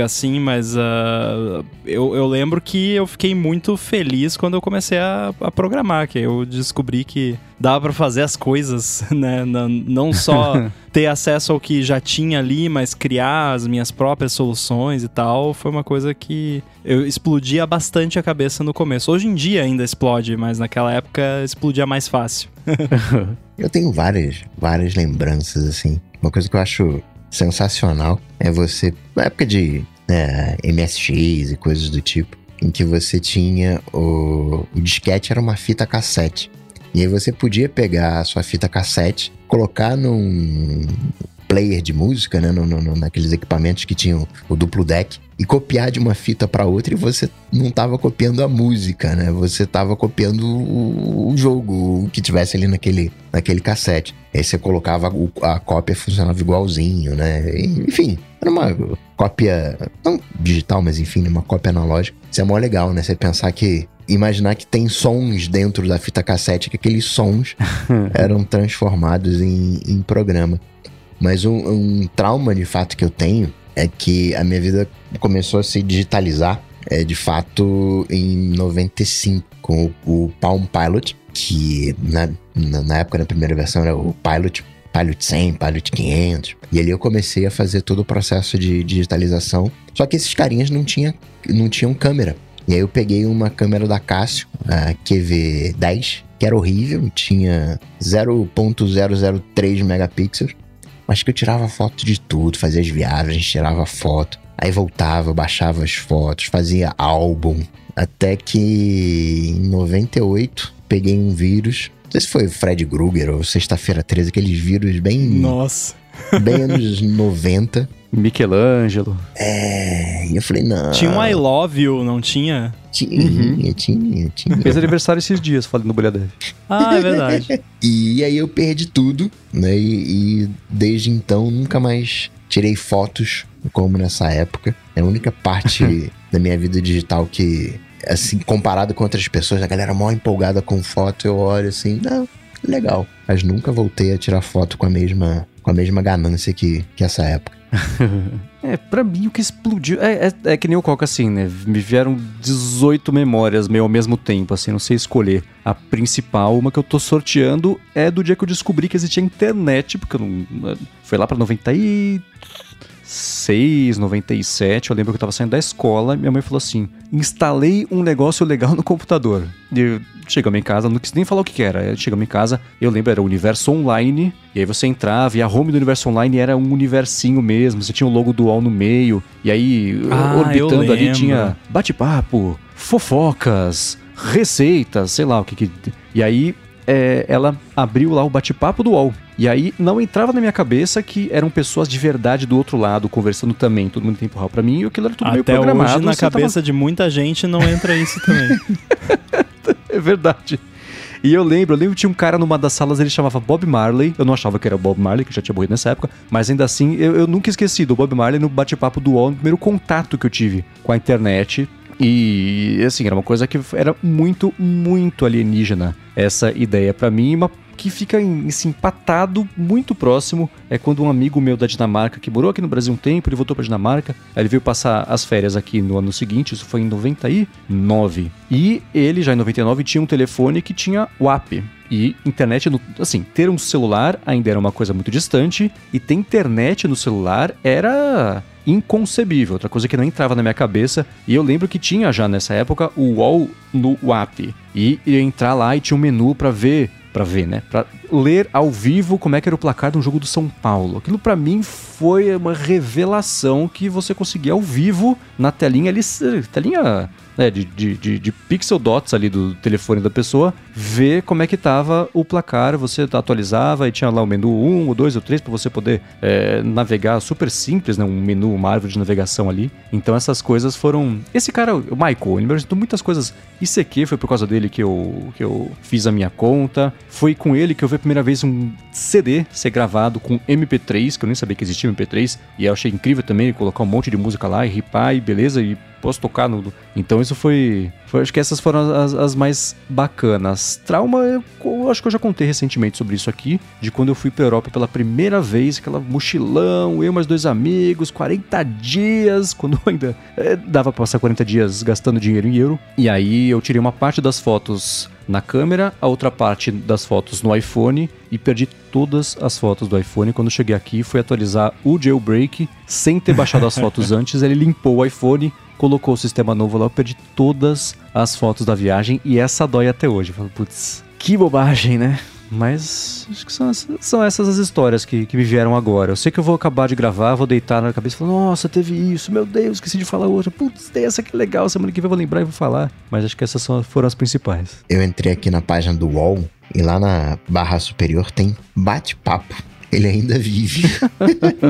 assim, mas uh, eu, eu lembro que eu fiquei muito feliz quando eu comecei a, a programar, que eu descobri que dava para fazer as coisas, né? Não, não só ter acesso ao que já tinha ali, mas criar as minhas próprias soluções e tal, foi uma coisa que eu explodia bastante a cabeça no começo. Hoje em dia ainda explode, mas naquela época explodia mais fácil. eu tenho várias, várias lembranças, assim. Uma coisa que eu acho sensacional é você, na época de né, MSX e coisas do tipo, em que você tinha o, o disquete era uma fita cassete. E aí você podia pegar a sua fita cassete, colocar num player de música, né, no, no, naqueles equipamentos que tinham o duplo deck, e copiar de uma fita para outra e você não estava copiando a música, né? Você estava copiando o, o, jogo, o que tivesse ali naquele, naquele cassete. Aí você colocava o, a cópia funcionava igualzinho, né? Enfim, era uma cópia não digital, mas enfim, uma cópia analógica. Isso é mó legal, né? Você pensar que imaginar que tem sons dentro da fita cassete, que aqueles sons eram transformados em, em programa. Mas um, um trauma de fato que eu tenho é que a minha vida começou a se digitalizar, é, de fato, em 95, com o, o Palm Pilot, que na, na, na, época, na primeira versão, era o Pilot. Pilot 100, Pilot 500. E ali eu comecei a fazer todo o processo de digitalização. Só que esses carinhas não, tinha, não tinham câmera. E aí eu peguei uma câmera da Casio, a QV10, que era horrível, tinha 0.003 megapixels, mas que eu tirava foto de tudo, fazia as viagens, tirava foto. Aí voltava, baixava as fotos, fazia álbum. Até que em 98 peguei um vírus. Não sei se foi Fred Krueger ou Sexta-feira 13, aqueles vírus bem. Nossa! Bem anos 90. Michelangelo. É, e eu falei, não. Tinha um I Love You, não tinha? Tinha, uhum. tinha, tinha. Fez aniversário esses dias, falando no Bolha Deve. Ah, é verdade. e aí eu perdi tudo, né? E, e desde então nunca mais tirei fotos como nessa época. É a única parte da minha vida digital que, assim, comparado com outras pessoas, a galera mó empolgada com foto, eu olho assim, não, legal. Mas nunca voltei a tirar foto com a mesma, com a mesma ganância que, que essa época. É, pra mim o que explodiu. É, é, é, que nem o Coca, assim, né? Me vieram 18 memórias meio ao mesmo tempo, assim, não sei escolher. A principal, uma que eu tô sorteando, é do dia que eu descobri que existia internet, porque eu não. Foi lá pra 90 e 96, 97, eu lembro que eu tava saindo da escola, minha mãe falou assim: instalei um negócio legal no computador. E chegamos em casa, não quis nem falar o que era. Chegamos em casa, eu lembro, era o Universo Online, e aí você entrava, e a home do Universo Online era um universinho mesmo, você tinha o logo do UOL no meio, e aí ah, orbitando ali tinha bate-papo, fofocas, receitas, sei lá o que que. E aí é, ela abriu lá o bate-papo do UOL. E aí não entrava na minha cabeça que eram pessoas de verdade do outro lado conversando também, todo mundo tempo real pra mim, e aquilo era tudo Até meio programado. Hoje, na cabeça tava... de muita gente não entra isso também. é verdade. E eu lembro, eu lembro que tinha um cara numa das salas, ele chamava Bob Marley. Eu não achava que era o Bob Marley, que já tinha morrido nessa época, mas ainda assim, eu, eu nunca esqueci do Bob Marley no bate-papo do UOL, no primeiro contato que eu tive com a internet. E assim, era uma coisa que era muito, muito alienígena essa ideia para mim, uma que fica em, assim, empatado muito próximo é quando um amigo meu da Dinamarca, que morou aqui no Brasil um tempo, ele voltou para Dinamarca, ele veio passar as férias aqui no ano seguinte, isso foi em 99. E ele já em 99 tinha um telefone que tinha WAP. E internet, no, assim, ter um celular ainda era uma coisa muito distante, e ter internet no celular era inconcebível, outra coisa que não entrava na minha cabeça. E eu lembro que tinha já nessa época o UOL no WAP. E ia entrar lá e tinha um menu para ver para ver, né? Para ler ao vivo como é que era o placar de um jogo do São Paulo. Aquilo para mim foi uma revelação que você conseguia ao vivo na telinha ali, telinha né, de, de, de, de, pixel dots ali do telefone da pessoa, ver como é que tava o placar, você atualizava e tinha lá o menu 1, o 2, o 3 para você poder é, navegar super simples, né, um menu, uma árvore de navegação ali. Então essas coisas foram... Esse cara, o Michael, ele me apresentou muitas coisas. Aqui foi por causa dele que eu, que eu fiz a minha conta. Foi com ele que eu vi primeira vez um CD ser gravado com MP3, que eu nem sabia que existia MP3, e eu achei incrível também colocar um monte de música lá e ripar e beleza, e posso tocar no. Então isso foi. foi acho que essas foram as, as mais bacanas. Trauma, eu, eu, acho que eu já contei recentemente sobre isso aqui, de quando eu fui pra Europa pela primeira vez, aquela mochilão, eu mais dois amigos, 40 dias, quando ainda é, dava pra passar 40 dias gastando dinheiro em euro. E aí eu tirei uma parte das fotos na câmera, a outra parte das fotos no iPhone e perdi todas as fotos do iPhone. Quando cheguei aqui, fui atualizar o jailbreak sem ter baixado as fotos antes. Ele limpou o iPhone, colocou o sistema novo lá, eu perdi todas as fotos da viagem e essa dói até hoje. putz, que bobagem, né? Mas acho que são, são essas as histórias que, que me vieram agora. Eu sei que eu vou acabar de gravar, vou deitar na cabeça e falar: Nossa, teve isso, meu Deus, esqueci de falar outra. Putz, tem essa que legal, semana que vem eu vou lembrar e vou falar. Mas acho que essas são, foram as principais. Eu entrei aqui na página do UOL e lá na barra superior tem bate-papo ele ainda vive.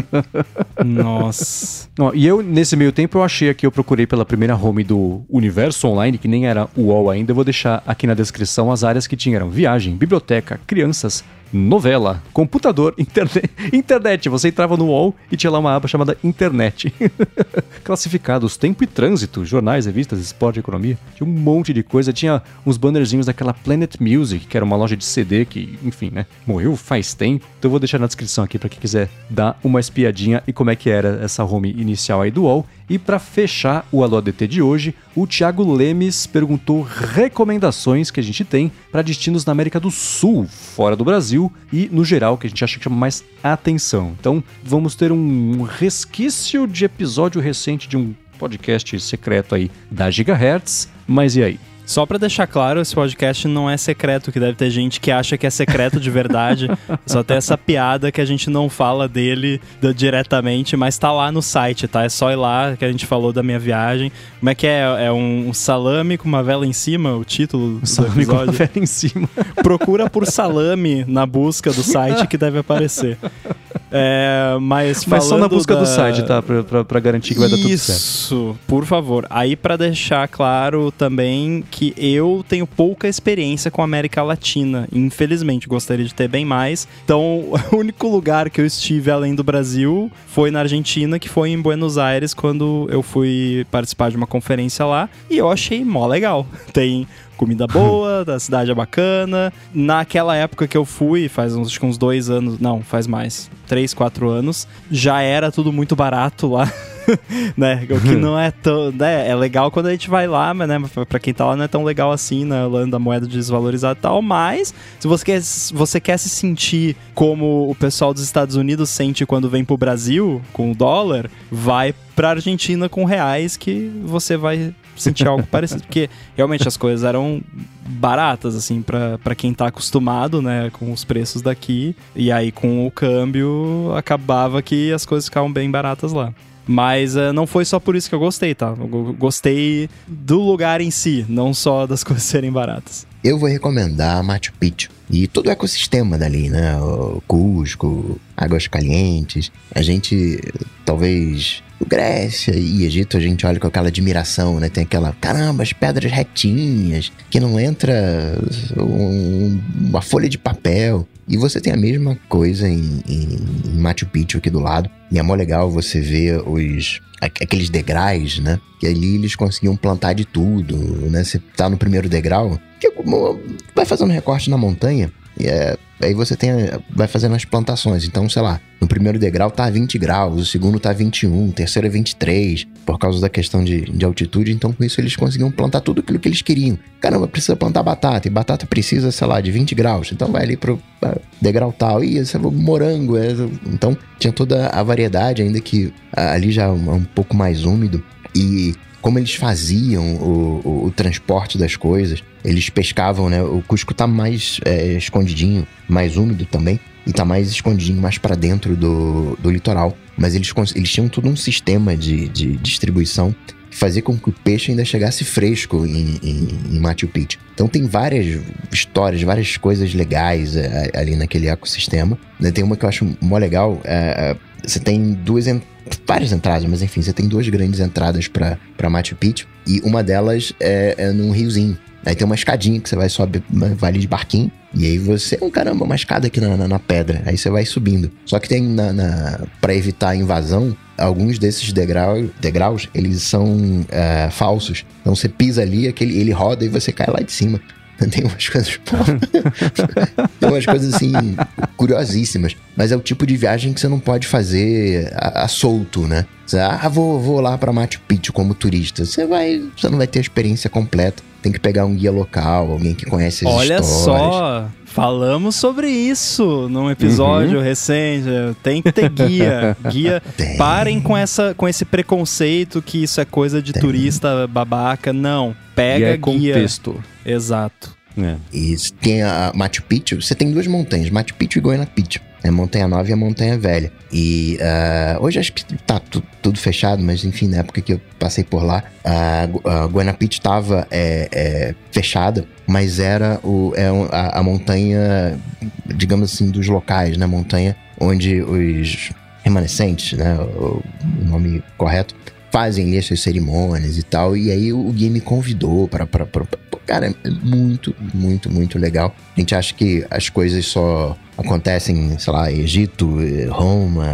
Nossa. e eu, nesse meio tempo, eu achei aqui, eu procurei pela primeira home do Universo Online, que nem era UOL ainda. Eu vou deixar aqui na descrição as áreas que tinham. Viagem, biblioteca, crianças, novela, computador, internet. internet. Você entrava no UOL e tinha lá uma aba chamada Internet. Classificados, tempo e trânsito, jornais, revistas, esporte, economia. Tinha um monte de coisa. Tinha uns bannerzinhos daquela Planet Music, que era uma loja de CD que, enfim, né, morreu faz tempo. Então eu vou deixar na descrição aqui para quem quiser dar uma espiadinha e como é que era essa home inicial aí do UOL. E para fechar o Alô ADT de hoje, o Thiago Lemes perguntou recomendações que a gente tem para destinos na América do Sul, fora do Brasil e no geral que a gente acha que chama mais atenção. Então, vamos ter um resquício de episódio recente de um podcast secreto aí da Gigahertz. Mas e aí? Só para deixar claro, esse podcast não é secreto, que deve ter gente que acha que é secreto de verdade. Só tem essa piada que a gente não fala dele diretamente, mas tá lá no site, tá? É só ir lá que a gente falou da minha viagem. Como é que é? É um salame com uma vela em cima, o título do salame com uma vela em cima. Procura por salame na busca do site que deve aparecer. É, mas, mas só na busca da... do site, tá? Pra, pra, pra garantir que vai Isso, dar tudo certo. Isso, por favor. Aí para deixar claro também que eu tenho pouca experiência com a América Latina. Infelizmente, gostaria de ter bem mais. Então, o único lugar que eu estive além do Brasil foi na Argentina, que foi em Buenos Aires, quando eu fui participar de uma conferência lá. E eu achei mó legal. Tem comida boa, a cidade é bacana. Naquela época que eu fui, faz uns, acho uns dois anos, não, faz mais, três, quatro anos, já era tudo muito barato lá. né? O que não é tão. Né? É legal quando a gente vai lá, mas né? pra quem tá lá não é tão legal assim, né? Holanda, a moeda desvalorizada e tal. Mas, se você quer, você quer se sentir como o pessoal dos Estados Unidos sente quando vem pro Brasil, com o dólar, vai pra Argentina com reais que você vai sentir algo parecido. Porque realmente as coisas eram baratas, assim, para quem tá acostumado, né, com os preços daqui. E aí com o câmbio acabava que as coisas ficavam bem baratas lá. Mas uh, não foi só por isso que eu gostei, tá? Eu gostei do lugar em si, não só das coisas serem baratas. Eu vou recomendar Machu Picchu e todo o ecossistema dali, né? O Cusco, Águas Calientes. A gente talvez Grécia e Egito a gente olha com aquela admiração, né? Tem aquela, caramba, as pedras retinhas, que não entra um, uma folha de papel. E você tem a mesma coisa em, em, em Machu Picchu aqui do lado. E é mó legal você ver os aqueles degraus, né? Que ali eles conseguiam plantar de tudo, né? Você tá no primeiro degrau, que vai fazendo recorte na montanha, é, aí você tem, vai fazendo as plantações. Então, sei lá, no primeiro degrau tá 20 graus, o segundo tá 21, o terceiro é 23, por causa da questão de, de altitude. Então, com isso, eles conseguiam plantar tudo aquilo que eles queriam. Caramba, precisa plantar batata, e batata precisa, sei lá, de 20 graus. Então, vai ali pro degrau tal. E esse é morango. É... Então, tinha toda a variedade, ainda que ali já é um pouco mais úmido. E como eles faziam o, o, o, transporte das coisas. Eles pescavam, né? O Cusco tá mais é, escondidinho, mais úmido também. E tá mais escondidinho, mais para dentro do, do litoral. Mas eles, eles tinham todo um sistema de, de distribuição que fazia com que o peixe ainda chegasse fresco em, em, em Machu Picchu. Então tem várias histórias, várias coisas legais é, ali naquele ecossistema. Né? Tem uma que eu acho mó legal. É, é você tem duas várias entradas, mas enfim, você tem duas grandes entradas para Machu Picchu e uma delas é, é num riozinho. Aí tem uma escadinha que você vai sobe, vai ali de barquinho. E aí você. Oh, caramba, uma escada aqui na, na, na pedra. Aí você vai subindo. Só que tem na. na para evitar a invasão, alguns desses degrau, degraus, eles são é, falsos. Então você pisa ali, aquele, ele roda e você cai lá de cima. Tem umas coisas. tem umas coisas assim, curiosíssimas. Mas é o tipo de viagem que você não pode fazer a, a solto, né? Você, ah, vou, vou lá para Machu Picchu como turista. Você vai. Você não vai ter a experiência completa. Tem que pegar um guia local, alguém que conhece as Olha histórias. Olha só! Falamos sobre isso num episódio uhum. recente. Tem que ter guia. guia. Tem. Parem com, essa, com esse preconceito que isso é coisa de Tem. turista babaca. Não. Pega guia. guia. contexto. Exato. É. E tem a Machu Picchu, você tem duas montanhas, Machu Picchu e Goiânia Picchu. É Montanha Nova e a Montanha Velha. E uh, hoje acho que tá tudo fechado, mas enfim, na época que eu passei por lá, a, a Picchu estava é, é, fechada, mas era o, é a, a montanha, digamos assim, dos locais, né? Montanha onde os remanescentes, né? O, o nome correto, fazem ali as suas cerimônias e tal. E aí o Gui me convidou para. Cara, é muito, muito, muito legal. A gente acha que as coisas só acontecem, sei lá, Egito, Roma,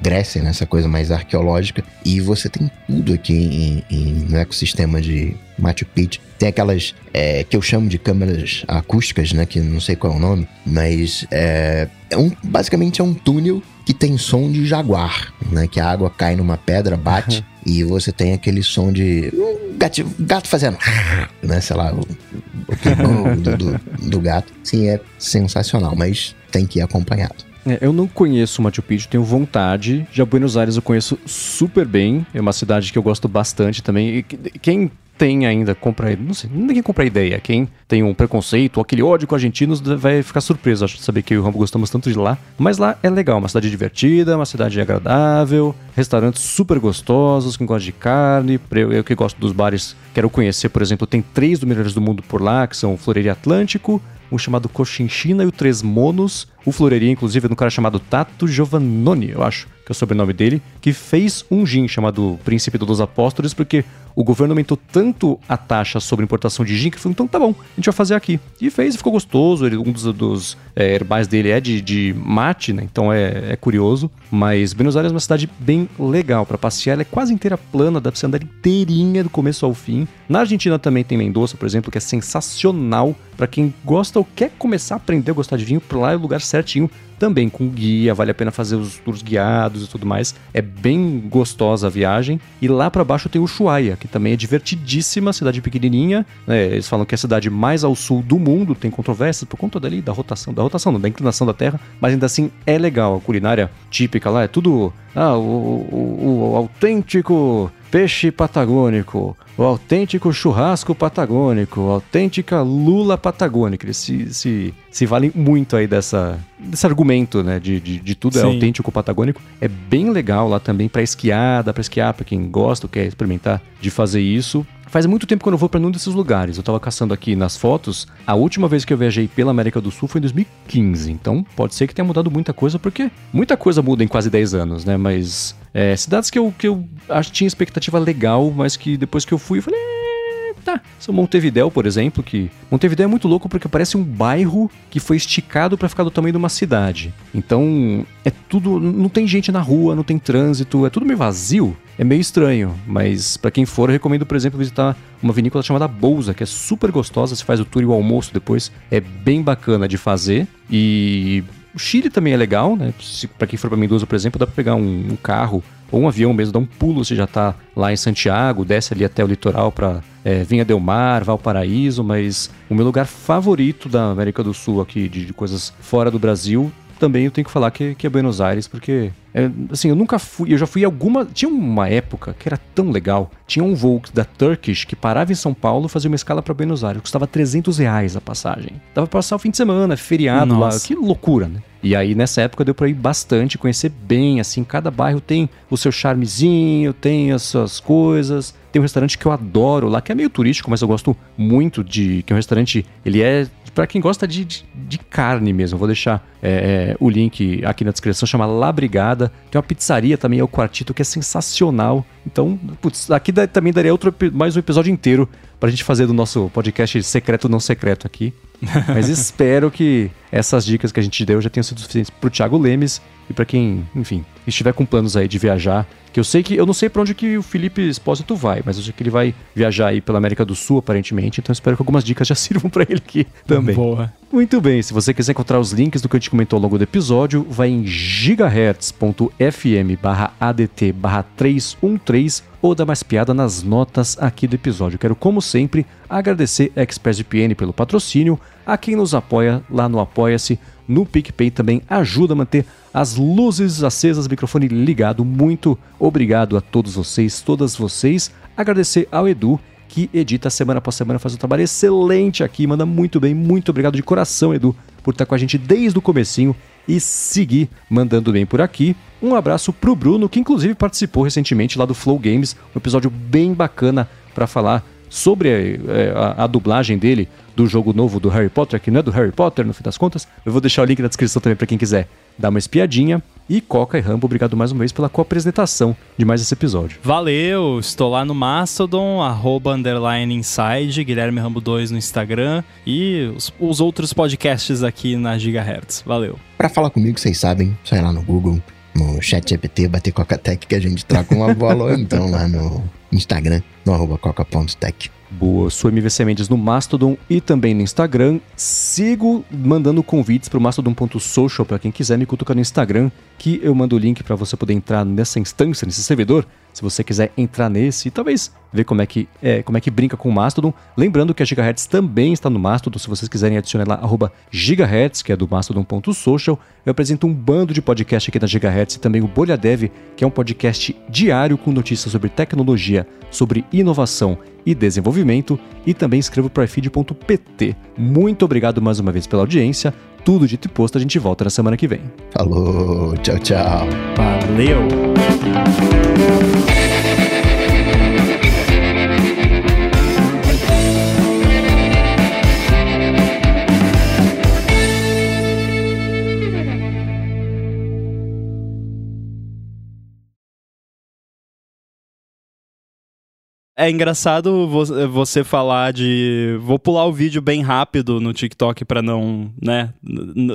Grécia, nessa né, coisa mais arqueológica. E você tem tudo aqui em, em, no ecossistema de Machu Picchu. Tem aquelas é, que eu chamo de câmeras acústicas, né? Que não sei qual é o nome, mas é, é um, basicamente é um túnel que tem som de jaguar, né? Que a água cai numa pedra, bate e você tem aquele som de gato, gato fazendo, né? Sei lá, o, o do, do, do gato. Sim, é sensacional, mas tem que ir acompanhado. É, eu não conheço Machu Picchu, tenho vontade. Já Buenos Aires eu conheço super bem. É uma cidade que eu gosto bastante também. E quem tem ainda, compra, não sei, ninguém compra ideia. Quem tem um preconceito ou aquele ódio com argentinos vai ficar surpreso, acho, de saber que eu e o Rambo gostamos tanto de lá. Mas lá é legal, uma cidade divertida, uma cidade agradável, restaurantes super gostosos, quem gosta de carne, eu, que gosto dos bares, quero conhecer, por exemplo, tem três dos melhores do mundo por lá, que são o Floreria Atlântico, um chamado Cochinchina e o Três Monos. O Floreria, inclusive, é um cara chamado Tato Giovannoni, eu acho que é o sobrenome dele, que fez um gin chamado Príncipe dos Apóstolos, porque o governo aumentou tanto a taxa sobre importação de gin que falou, então tá bom, a gente vai fazer aqui. E fez ficou gostoso. Ele, um dos, dos é, herbais dele é de, de mate, né? Então é, é, curioso. Mas Buenos Aires é uma cidade bem legal para passear. Ela é quase inteira plana, dá pra você andar inteirinha do começo ao fim. Na Argentina também tem Mendoza, por exemplo, que é sensacional para quem gosta ou quer começar a aprender a gostar de vinho. Por lá é o lugar certinho também com guia, vale a pena fazer os tours guiados e tudo mais. É bem gostosa a viagem. E lá para baixo tem o Ushuaia, que também é divertidíssima, cidade pequenininha. Né? Eles falam que é a cidade mais ao sul do mundo, tem controvérsias por conta dali da rotação, da rotação, não, da inclinação da Terra, mas ainda assim é legal. A culinária típica lá é tudo ah, o, o, o autêntico peixe patagônico, o autêntico churrasco patagônico, a autêntica lula patagônica. Eles se, se, se valem muito aí dessa, desse argumento, né? De, de, de tudo é Sim. é autêntico patagônico. É bem legal lá também para esquiar, dá para esquiar para quem gosta ou quer experimentar de fazer isso. Faz muito tempo que eu não vou para nenhum desses lugares. Eu tava caçando aqui nas fotos. A última vez que eu viajei pela América do Sul foi em 2015. Então pode ser que tenha mudado muita coisa, porque muita coisa muda em quase 10 anos, né? Mas é, cidades que eu, que eu acho, tinha expectativa legal, mas que depois que eu fui, eu falei. Tá. São Montevidéu, por exemplo, que. Montevidéu é muito louco porque parece um bairro que foi esticado para ficar do tamanho de uma cidade. Então, é tudo. Não tem gente na rua, não tem trânsito, é tudo meio vazio. É meio estranho, mas para quem for, eu recomendo, por exemplo, visitar uma vinícola chamada Bolsa, que é super gostosa, se faz o tour e o almoço depois, é bem bacana de fazer. E o Chile também é legal, né? Para quem for para Mendoza, por exemplo, dá para pegar um, um, carro ou um avião mesmo, dar um pulo, você já está lá em Santiago, desce ali até o litoral para é, Vinha Del Mar, Valparaíso, mas o meu lugar favorito da América do Sul aqui, de, de coisas fora do Brasil, também eu tenho que falar que, que é Buenos Aires, porque, é, assim, eu nunca fui, eu já fui alguma. Tinha uma época que era tão legal. Tinha um voo da Turkish que parava em São Paulo, fazia uma escala para Buenos Aires, custava 300 reais a passagem. Dava pra passar o fim de semana, feriado Nossa. lá, que loucura, né? E aí nessa época deu para ir bastante, conhecer bem, assim, cada bairro tem o seu charmezinho, tem as suas coisas. Tem um restaurante que eu adoro lá, que é meio turístico, mas eu gosto muito de. Que é um restaurante. Ele é para quem gosta de, de, de, carne mesmo. Vou deixar é, é, o link aqui na descrição. Chama La Brigada. Tem uma pizzaria também, é o Quartito, que é sensacional. Então, putz, aqui também daria outro, mais um episódio inteiro pra gente fazer do nosso podcast secreto não secreto aqui. Mas espero que essas dicas que a gente deu já tenham sido suficientes pro Thiago Lemes e para quem, enfim, estiver com planos aí de viajar. Que eu sei que. Eu não sei para onde que o Felipe Espósito vai, mas eu sei que ele vai viajar aí pela América do Sul, aparentemente. Então espero que algumas dicas já sirvam para ele aqui também. Boa. Muito bem, se você quiser encontrar os links do que a gente comentou ao longo do episódio, vai em gigahertz.fm barra ADT barra 313 ou dá mais piada nas notas aqui do episódio. Quero, como sempre, agradecer a ExpressVPN pelo patrocínio, a quem nos apoia lá no Apoia-se, no PicPay também ajuda a manter as luzes acesas, microfone ligado. Muito obrigado a todos vocês, todas vocês. Agradecer ao Edu que edita semana após semana, faz um trabalho excelente aqui, manda muito bem, muito obrigado de coração, Edu, por estar com a gente desde o comecinho e seguir mandando bem por aqui. Um abraço pro Bruno, que inclusive participou recentemente lá do Flow Games, um episódio bem bacana para falar sobre é, a, a, dublagem dele do jogo novo do Harry Potter, que não é do Harry Potter no fim das contas. Eu vou deixar o link na descrição também para quem quiser dar uma espiadinha. E Coca e Rambo, obrigado mais uma vez pela co-apresentação de mais esse episódio. Valeu, estou lá no Mastodon, arroba underline inside, Guilherme Rambo 2 no Instagram e os, os outros podcasts aqui na Gigahertz. Valeu. Para falar comigo, vocês sabem, só ir lá no Google, no chat GPT, bater Coca-Tech que a gente troca uma bola ou então lá no Instagram no arroba coca.tech. Boa, sou MVC Mendes no Mastodon e também no Instagram. Sigo mandando convites para o mastodon.social para quem quiser me cutucar no Instagram, que eu mando o link para você poder entrar nessa instância, nesse servidor, se você quiser entrar nesse e talvez ver como é que é, como é que brinca com o Mastodon. Lembrando que a Gigahertz também está no Mastodon, se vocês quiserem adicionar lá arroba Gigahertz, que é do mastodon.social. Eu apresento um bando de podcast aqui da Gigahertz e também o Bolha Dev, que é um podcast diário com notícias sobre tecnologia, sobre inovação e desenvolvimento e também escrevo para ifeed.pt. Muito obrigado mais uma vez pela audiência. Tudo dito e posto, a gente volta na semana que vem. Falou, tchau, tchau. Valeu! É engraçado você falar de. Vou pular o vídeo bem rápido no TikTok para não, né?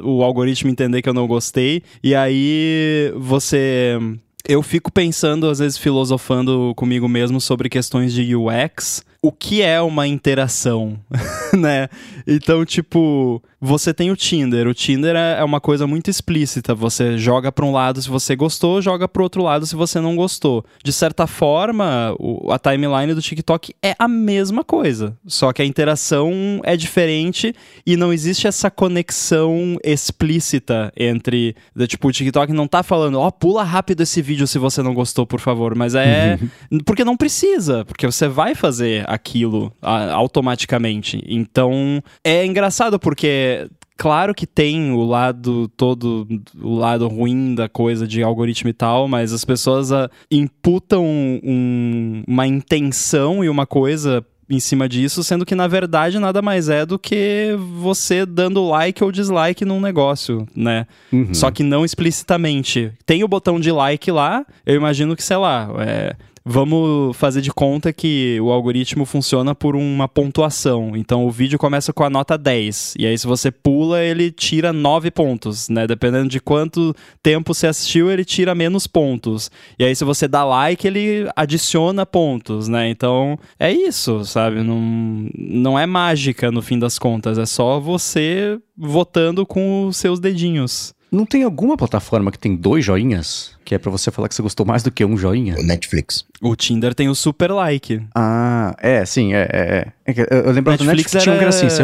O algoritmo entender que eu não gostei. E aí você. Eu fico pensando, às vezes filosofando comigo mesmo sobre questões de UX o que é uma interação, né? Então, tipo, você tem o Tinder. O Tinder é, é uma coisa muito explícita. Você joga para um lado se você gostou, joga para outro lado se você não gostou. De certa forma, a timeline do TikTok é a mesma coisa, só que a interação é diferente e não existe essa conexão explícita entre, tipo, o TikTok não tá falando, ó, oh, pula rápido esse vídeo se você não gostou, por favor, mas é porque não precisa, porque você vai fazer aquilo automaticamente. Então, é engraçado porque claro que tem o lado todo, o lado ruim da coisa de algoritmo e tal, mas as pessoas a, ah, imputam um, uma intenção e uma coisa em cima disso, sendo que na verdade nada mais é do que você dando like ou dislike num negócio, né? Uhum. Só que não explicitamente. Tem o botão de like lá, eu imagino que, sei lá, é, Vamos fazer de conta que o algoritmo funciona por uma pontuação. Então o vídeo começa com a nota 10. E aí, se você pula, ele tira 9 pontos, né? Dependendo de quanto tempo você assistiu, ele tira menos pontos. E aí, se você dá like, ele adiciona pontos, né? Então é isso, sabe? Não, não é mágica no fim das contas. É só você votando com os seus dedinhos. Não tem alguma plataforma que tem dois joinhas? Que é para você falar que você gostou mais do que um joinha? O Netflix. O Tinder tem o super like. Ah, é, sim, é. é, é. Eu lembro do Netflix era, tinha um gracinho. Você,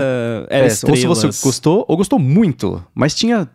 é, ou se você gostou, ou gostou muito. Mas tinha.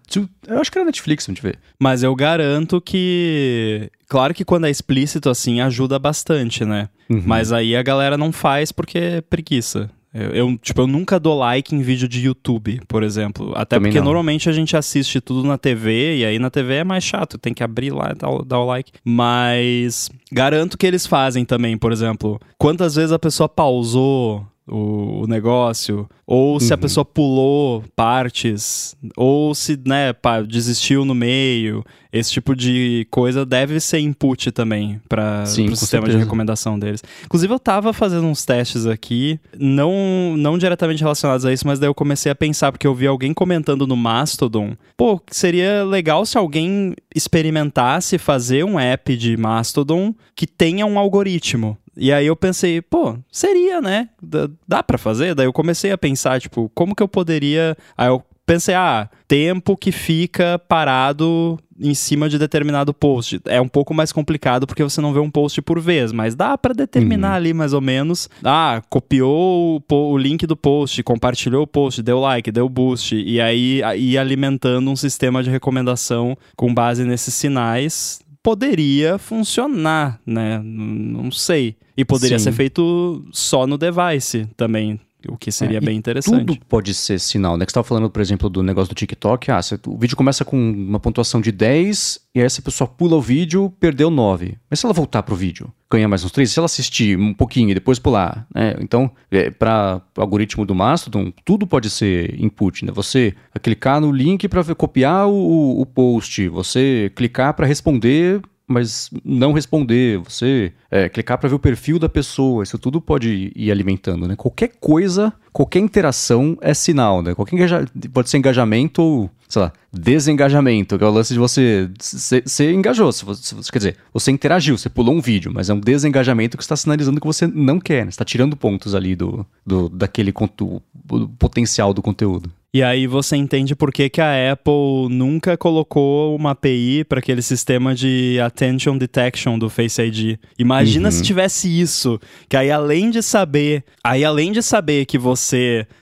Eu acho que era Netflix, te ver. Mas eu garanto que. Claro que quando é explícito assim ajuda bastante, né? Uhum. Mas aí a galera não faz porque é preguiça. Eu, eu, tipo, eu nunca dou like em vídeo de YouTube, por exemplo. Até Também porque não. normalmente a gente assiste tudo na TV, e aí na TV é mais chato, tem que abrir lá e dar, dar o like. Mas garanto que eles fazem também, por exemplo. Quantas vezes a pessoa pausou o, o negócio, ou se uhum. a pessoa pulou partes, ou se, né, pá, desistiu no meio. Esse tipo de coisa deve ser input também para o sistema certeza. de recomendação deles. Inclusive, eu tava fazendo uns testes aqui, não, não diretamente relacionados a isso, mas daí eu comecei a pensar, porque eu vi alguém comentando no Mastodon. Pô, seria legal se alguém experimentasse fazer um app de Mastodon que tenha um algoritmo. E aí eu pensei, pô, seria, né? Dá, dá para fazer? Daí eu comecei a pensar, tipo, como que eu poderia. Aí eu pensei, ah, tempo que fica parado em cima de determinado post. É um pouco mais complicado porque você não vê um post por vez, mas dá para determinar uhum. ali mais ou menos. Ah, copiou o, o, link do post, compartilhou o post, deu like, deu boost, e aí ir alimentando um sistema de recomendação com base nesses sinais poderia funcionar, né? Não sei. E poderia Sim. ser feito só no device também. O que seria é, bem interessante. Tudo pode ser sinal, né? Que você estava falando, por exemplo, do negócio do TikTok. Ah, você, o vídeo começa com uma pontuação de 10 e aí essa pessoa pula o vídeo, perdeu 9. Mas se ela voltar pro vídeo, ganha mais uns 3, se ela assistir um pouquinho e depois pular, né? Então, é, para o algoritmo do Mastodon, tudo pode ser input, né? Você clicar no link para copiar o, o post, você clicar para responder mas não responder, você é, clicar para ver o perfil da pessoa, isso tudo pode ir alimentando, né? Qualquer coisa qualquer interação é sinal, né? Qualquer engaja... pode ser engajamento ou, sei lá, desengajamento, que é o lance de você. Você engajou, se você, quer dizer, você interagiu, você pulou um vídeo, mas é um desengajamento que está sinalizando que você não quer, né? Você está tirando pontos ali do, do daquele conto, do potencial do conteúdo. E aí você entende por que, que a Apple nunca colocou uma API para aquele sistema de attention detection do Face ID. Imagina uhum. se tivesse isso, que aí além de saber, aí além de saber que você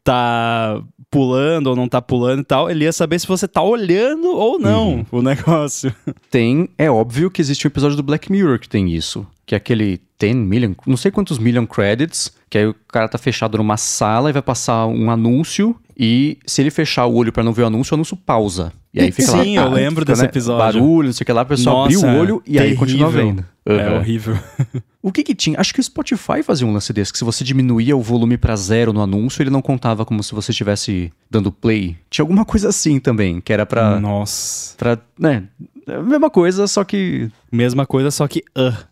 tá pulando ou não tá pulando e tal, ele ia saber se você tá olhando ou não uhum. o negócio. Tem, é óbvio que existe um episódio do Black Mirror que tem isso, que é aquele 10 million, não sei quantos million credits, que aí o cara tá fechado numa sala e vai passar um anúncio e se ele fechar o olho para não ver o anúncio, o anúncio pausa. E aí fica Sim, lá, eu lembro fica, desse né, episódio. Barulho, não sei o que lá, o pessoal abrir o olho e terrível. aí continua vendo. Uhum. É horrível. o que que tinha? Acho que o Spotify fazia um lance desse, que se você diminuía o volume para zero no anúncio, ele não contava como se você estivesse dando play. Tinha alguma coisa assim também, que era pra... Nossa. Pra, né, mesma coisa, só que... Mesma coisa, só que... Uh.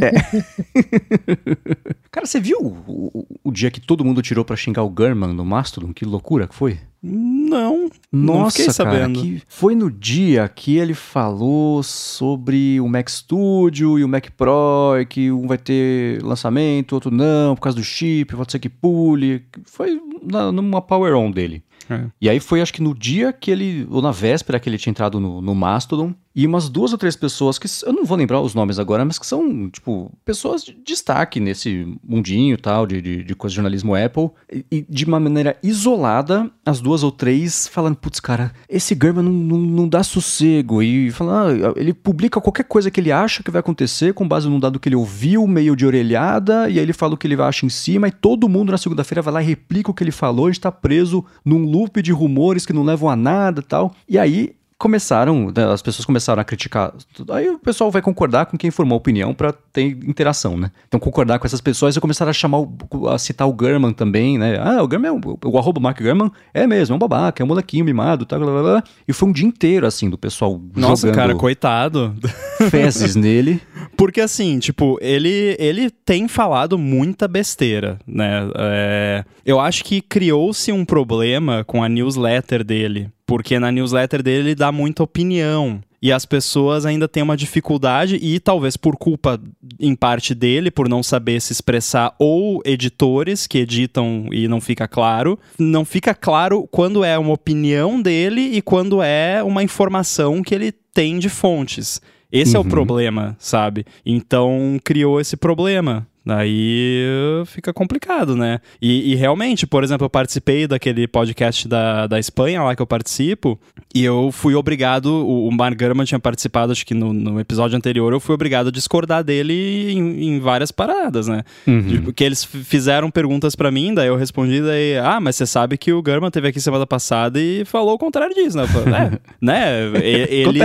É. Cara, você viu o, o, o, dia que todo mundo tirou para xingar o German no Mastodon? Que loucura que foi? Não. Nossa, não sabendo. que foi no dia que ele falou sobre o Mac Studio e o Mac Pro, e que um vai ter lançamento, outro não, por causa do chip, pode ser que pule. Foi na, numa Power On dele. É. E aí foi, acho que no dia que ele, ou na véspera que ele tinha entrado no, no Mastodon, e umas duas ou três pessoas que eu não vou lembrar os nomes agora, mas que são, tipo, pessoas de destaque nesse mundinho tal, de, de, de coisa de jornalismo Apple, e, e, de uma maneira isolada, as duas ou três falando, putz, cara, esse German não, não, não dá sossego, e falando, ah, ele publica qualquer coisa que ele acha que vai acontecer com base num dado que ele ouviu, meio de orelhada, e aí ele fala o que ele acha em cima, e todo mundo na segunda-feira vai lá e replica o que ele falou, a gente tá preso num loop de rumores que não levam a nada tal. E aí começaram, né, as pessoas começaram a criticar. Aí o pessoal vai concordar com quem formou a opinião para ter interação, né? Então concordar com essas pessoas e começaram a chamar, o, a citar o German também, né? Ah, o German, é o, o arroba Mark German é mesmo, é um babaca, é um molequinho mimado, tá, blá, blá, blá. E foi um dia inteiro, assim, do pessoal Nossa, cara, coitado. Fezes nele. Porque assim, tipo, ele, ele tem falado muita besteira, né? É, eu acho que criou-se um problema com a newsletter dele porque na newsletter dele ele dá muita opinião. E as pessoas ainda têm uma dificuldade, e talvez por culpa, em parte dele, por não saber se expressar, ou editores que editam e não fica claro. Não fica claro quando é uma opinião dele e quando é uma informação que ele tem de fontes. Esse uhum. é o uhum. problema, sabe? Então criou esse problema. Aí fica complicado, né? E, e, realmente, por exemplo, eu participei daquele podcast da, da Espanha lá que eu participo, e eu fui obrigado, o, o Mark Gurman tinha participado, acho que no, no, episódio anterior, eu fui obrigado a discordar dele em, em várias paradas, né? Uhum. Porque eles fizeram perguntas para mim, daí eu respondi, daí, ah, mas você sabe que o Gurman teve aqui semana passada e falou o contrário disso, né? Falei, é, né? Ele,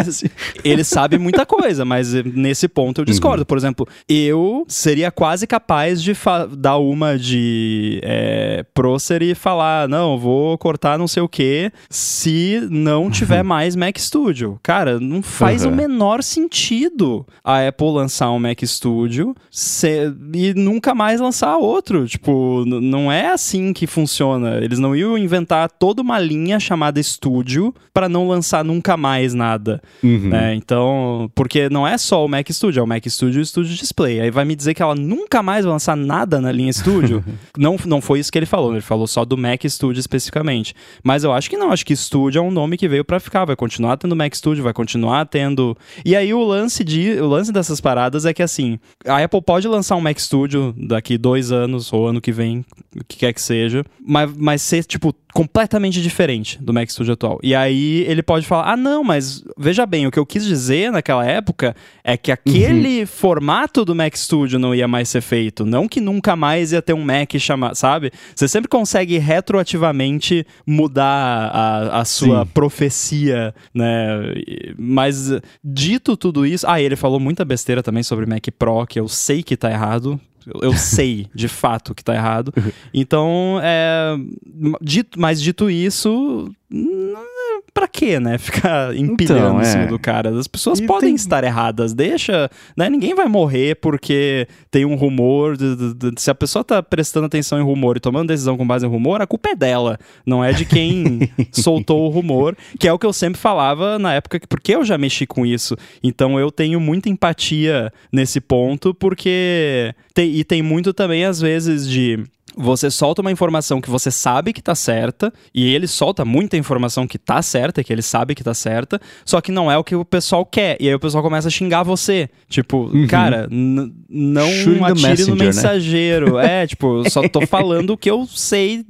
ele sabe muita coisa, mas nesse ponto eu discordo. Uhum. Por exemplo, eu seria quase capaz de dar uma de é, Procer e falar, não, vou cortar não sei o que, se não tiver mais Mac Studio. Cara, não faz uhum. o menor sentido a Apple lançar um Mac Studio e nunca mais lançar outro. Tipo, não é assim que funciona. Eles não iam inventar toda uma linha chamada Studio para não lançar nunca mais nada. Uhum. Né? Então, porque não é só o Mac Studio, é o Mac Studio e o Studio Display. Aí vai me dizer que ela nunca mais vai lançar nada na linha Studio. não, não foi isso que ele falou, ele falou só do Mac Studio especificamente. Mas eu acho que não, acho que Studio é um nome que veio para ficar, vai continuar tendo Mac Studio, vai continuar tendo. E aí o lance de, o lance dessas paradas é que assim, a Apple pode lançar um Mac Studio daqui dois anos ou ano que vem, o que quer que seja, mas, mas ser tipo completamente diferente do Mac Studio atual. E aí ele pode falar: ah, não, mas veja bem, o que eu quis dizer naquela época é que aquele uhum. formato do Mac Studio não ia mais ser feito. Não que nunca mais ia ter um Mac chamar, sabe? Você sempre consegue retroativamente mudar a, a sua Sim. profecia, né? Mas dito tudo isso. Ah, ele falou muita besteira também sobre Mac Pro, que eu sei que tá errado. Eu, sei, de fato, que tá errado. Então, é, dito, mas dito isso, pra quê, né? Ficar empilhando então, é. em cima do cara. As pessoas e podem tem... estar erradas, deixa, né? Ninguém vai morrer porque tem um rumor. Se a pessoa tá prestando atenção em rumor e tomando decisão com base em rumor, a culpa é dela, não é de quem soltou o rumor, que é o que eu sempre falava na época, porque eu já mexi com isso. Então eu tenho muita empatia nesse ponto, porque. Tem, e tem muito também, às vezes, de você solta uma informação que você sabe que tá certa, e ele solta muita informação que tá certa, que ele sabe que tá certa, só que não é o que o pessoal quer. E aí o pessoal começa a xingar você. Tipo, uhum. cara, não atire no né? mensageiro. Né? É, tipo, só tô falando o que eu sei,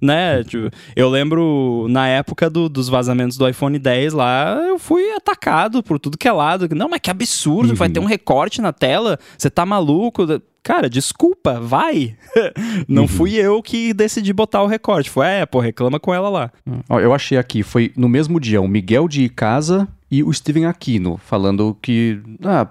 né? Tipo, eu lembro na época do, dos vazamentos do iPhone 10 lá, eu fui atacado por tudo que é lado. Não, mas que absurdo, uhum. vai ter um recorte na tela, você tá maluco cara, desculpa, vai. Não uhum. fui eu que decidi botar o recorte, foi a Apple, reclama com ela lá. Ó, eu achei aqui, foi no mesmo dia, o Miguel de Casa e o Steven Aquino, falando que. Ah,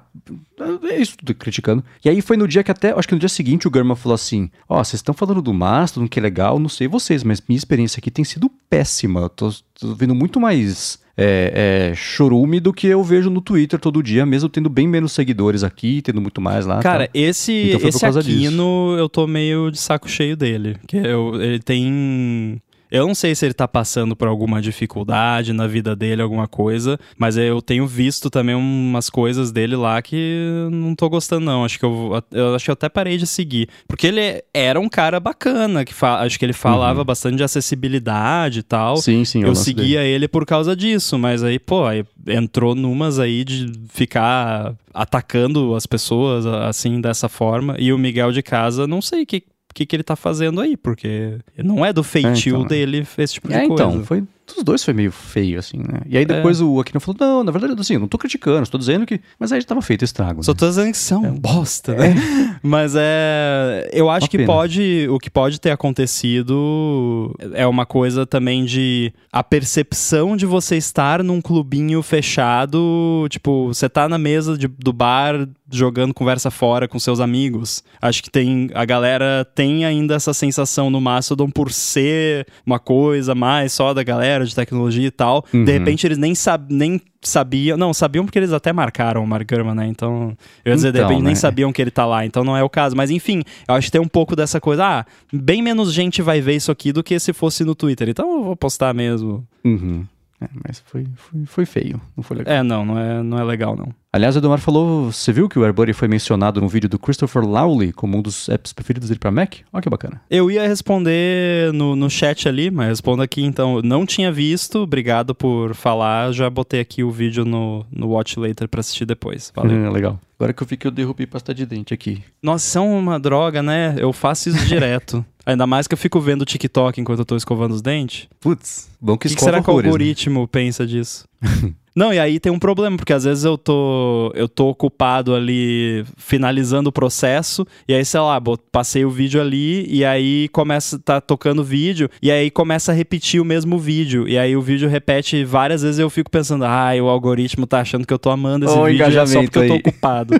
é isso, criticando. E aí foi no dia que até, acho que no dia seguinte o German falou assim: Ó, oh, vocês estão falando do Mastodon, que é legal, não sei vocês, mas minha experiência aqui tem sido péssima. Tô, tô vendo muito mais é, é, chorume do que eu vejo no Twitter todo dia, mesmo tendo bem menos seguidores aqui, tendo muito mais lá. Cara, tá. esse, então esse Aquino, disso. eu tô meio de saco cheio dele. Que eu, ele tem eu não sei se ele tá passando por alguma dificuldade na vida dele, alguma coisa, mas eu tenho visto também umas coisas dele lá que não tô gostando, não. Acho que eu, eu acho que eu até parei de seguir. Porque ele era um cara bacana, que acho que ele falava uhum. bastante de acessibilidade e tal. Sim, sim. Eu seguia dele. ele por causa disso, mas aí, pô, aí entrou numas aí de ficar atacando as pessoas assim dessa forma. E o Miguel de casa, não sei o que que, que ele tá fazendo aí, porque não é do feitio é, então, dele esse tipo de é, coisa. Então, foi dos dois foi meio feio, assim, né? E aí depois é. o Aquino falou: não, na verdade, assim, eu não tô criticando, estou dizendo que. Mas aí já tava feito estrago. Só né? tô dizendo que são é. bosta, né? É. Mas é. Eu acho uma que pena. pode. O que pode ter acontecido é uma coisa também de. A percepção de você estar num clubinho fechado. Tipo, você tá na mesa de, do bar jogando conversa fora com seus amigos. Acho que tem. A galera tem ainda essa sensação no Mastodon por ser uma coisa mais só da galera era de tecnologia e tal. Uhum. De repente eles nem, sab nem sabiam. Não, sabiam porque eles até marcaram o Mark Gurman, né? Então, eu ia dizer, então, de repente né? nem sabiam que ele tá lá. Então não é o caso. Mas enfim, eu acho que tem um pouco dessa coisa. Ah, bem menos gente vai ver isso aqui do que se fosse no Twitter. Então eu vou postar mesmo. Uhum. É, mas foi, foi, foi feio, não foi legal. É, não, não é, não é legal, não. Aliás, o Edomar falou, você viu que o AirBuddy foi mencionado no vídeo do Christopher Lawley como um dos apps preferidos dele para Mac? Olha que bacana. Eu ia responder no, no chat ali, mas respondo aqui então. Não tinha visto, obrigado por falar. Já botei aqui o vídeo no, no Watch Later para assistir depois. Valeu. legal. Agora que eu vi que eu derrubei pasta de dente aqui. Nossa, isso é uma droga, né? Eu faço isso direto. Ainda mais que eu fico vendo TikTok enquanto eu tô escovando os dentes. Putz, bom que, que, que será que o né? algoritmo pensa disso? Não, e aí tem um problema, porque às vezes eu tô, eu tô ocupado ali finalizando o processo, e aí, sei lá, passei o vídeo ali, e aí começa, tá tocando o vídeo, e aí começa a repetir o mesmo vídeo, e aí o vídeo repete várias vezes e eu fico pensando, ah, o algoritmo tá achando que eu tô amando esse oh, vídeo é só porque aí. eu tô ocupado.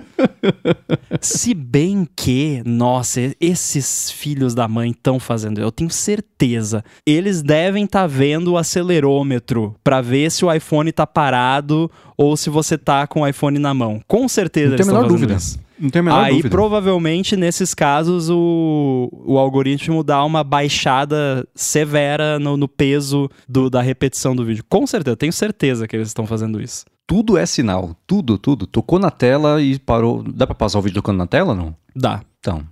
Se bem que, nossa, esses filhos da mãe estão fazendo, eu tenho certeza, eles devem estar tá vendo o acelerômetro para ver se o iPhone tá parado ou se você tá com o iPhone na mão. Com certeza Não tem a menor dúvida. Isso. Não tem a menor Aí, dúvida. provavelmente, nesses casos, o, o algoritmo dá uma baixada severa no, no peso do, da repetição do vídeo. Com certeza, tenho certeza que eles estão fazendo isso. Tudo é sinal. Tudo, tudo. Tocou na tela e parou. Dá pra passar o vídeo tocando na tela, não? Dá. Então,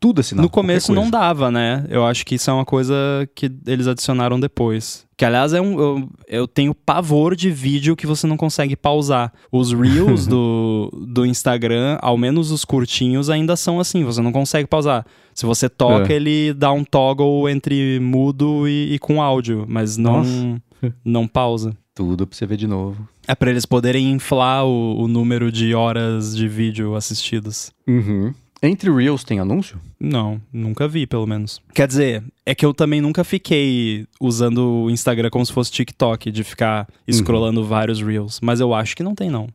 tudo sinal. No começo não dava, né? Eu acho que isso é uma coisa que eles adicionaram depois. Que, aliás, é um, eu, eu tenho pavor de vídeo que você não consegue pausar. Os Reels do, do Instagram, ao menos os curtinhos, ainda são assim. Você não consegue pausar. Se você toca, é. ele dá um toggle entre mudo e, e com áudio, mas não, não pausa. Tudo pra você ver de novo. É pra eles poderem inflar o, o número de horas de vídeo assistidos. Uhum. Entre Reels tem anúncio? Não, nunca vi, pelo menos. Quer dizer, é que eu também nunca fiquei usando o Instagram como se fosse TikTok, de ficar uhum. scrollando uhum. vários Reels. Mas eu acho que não tem, não.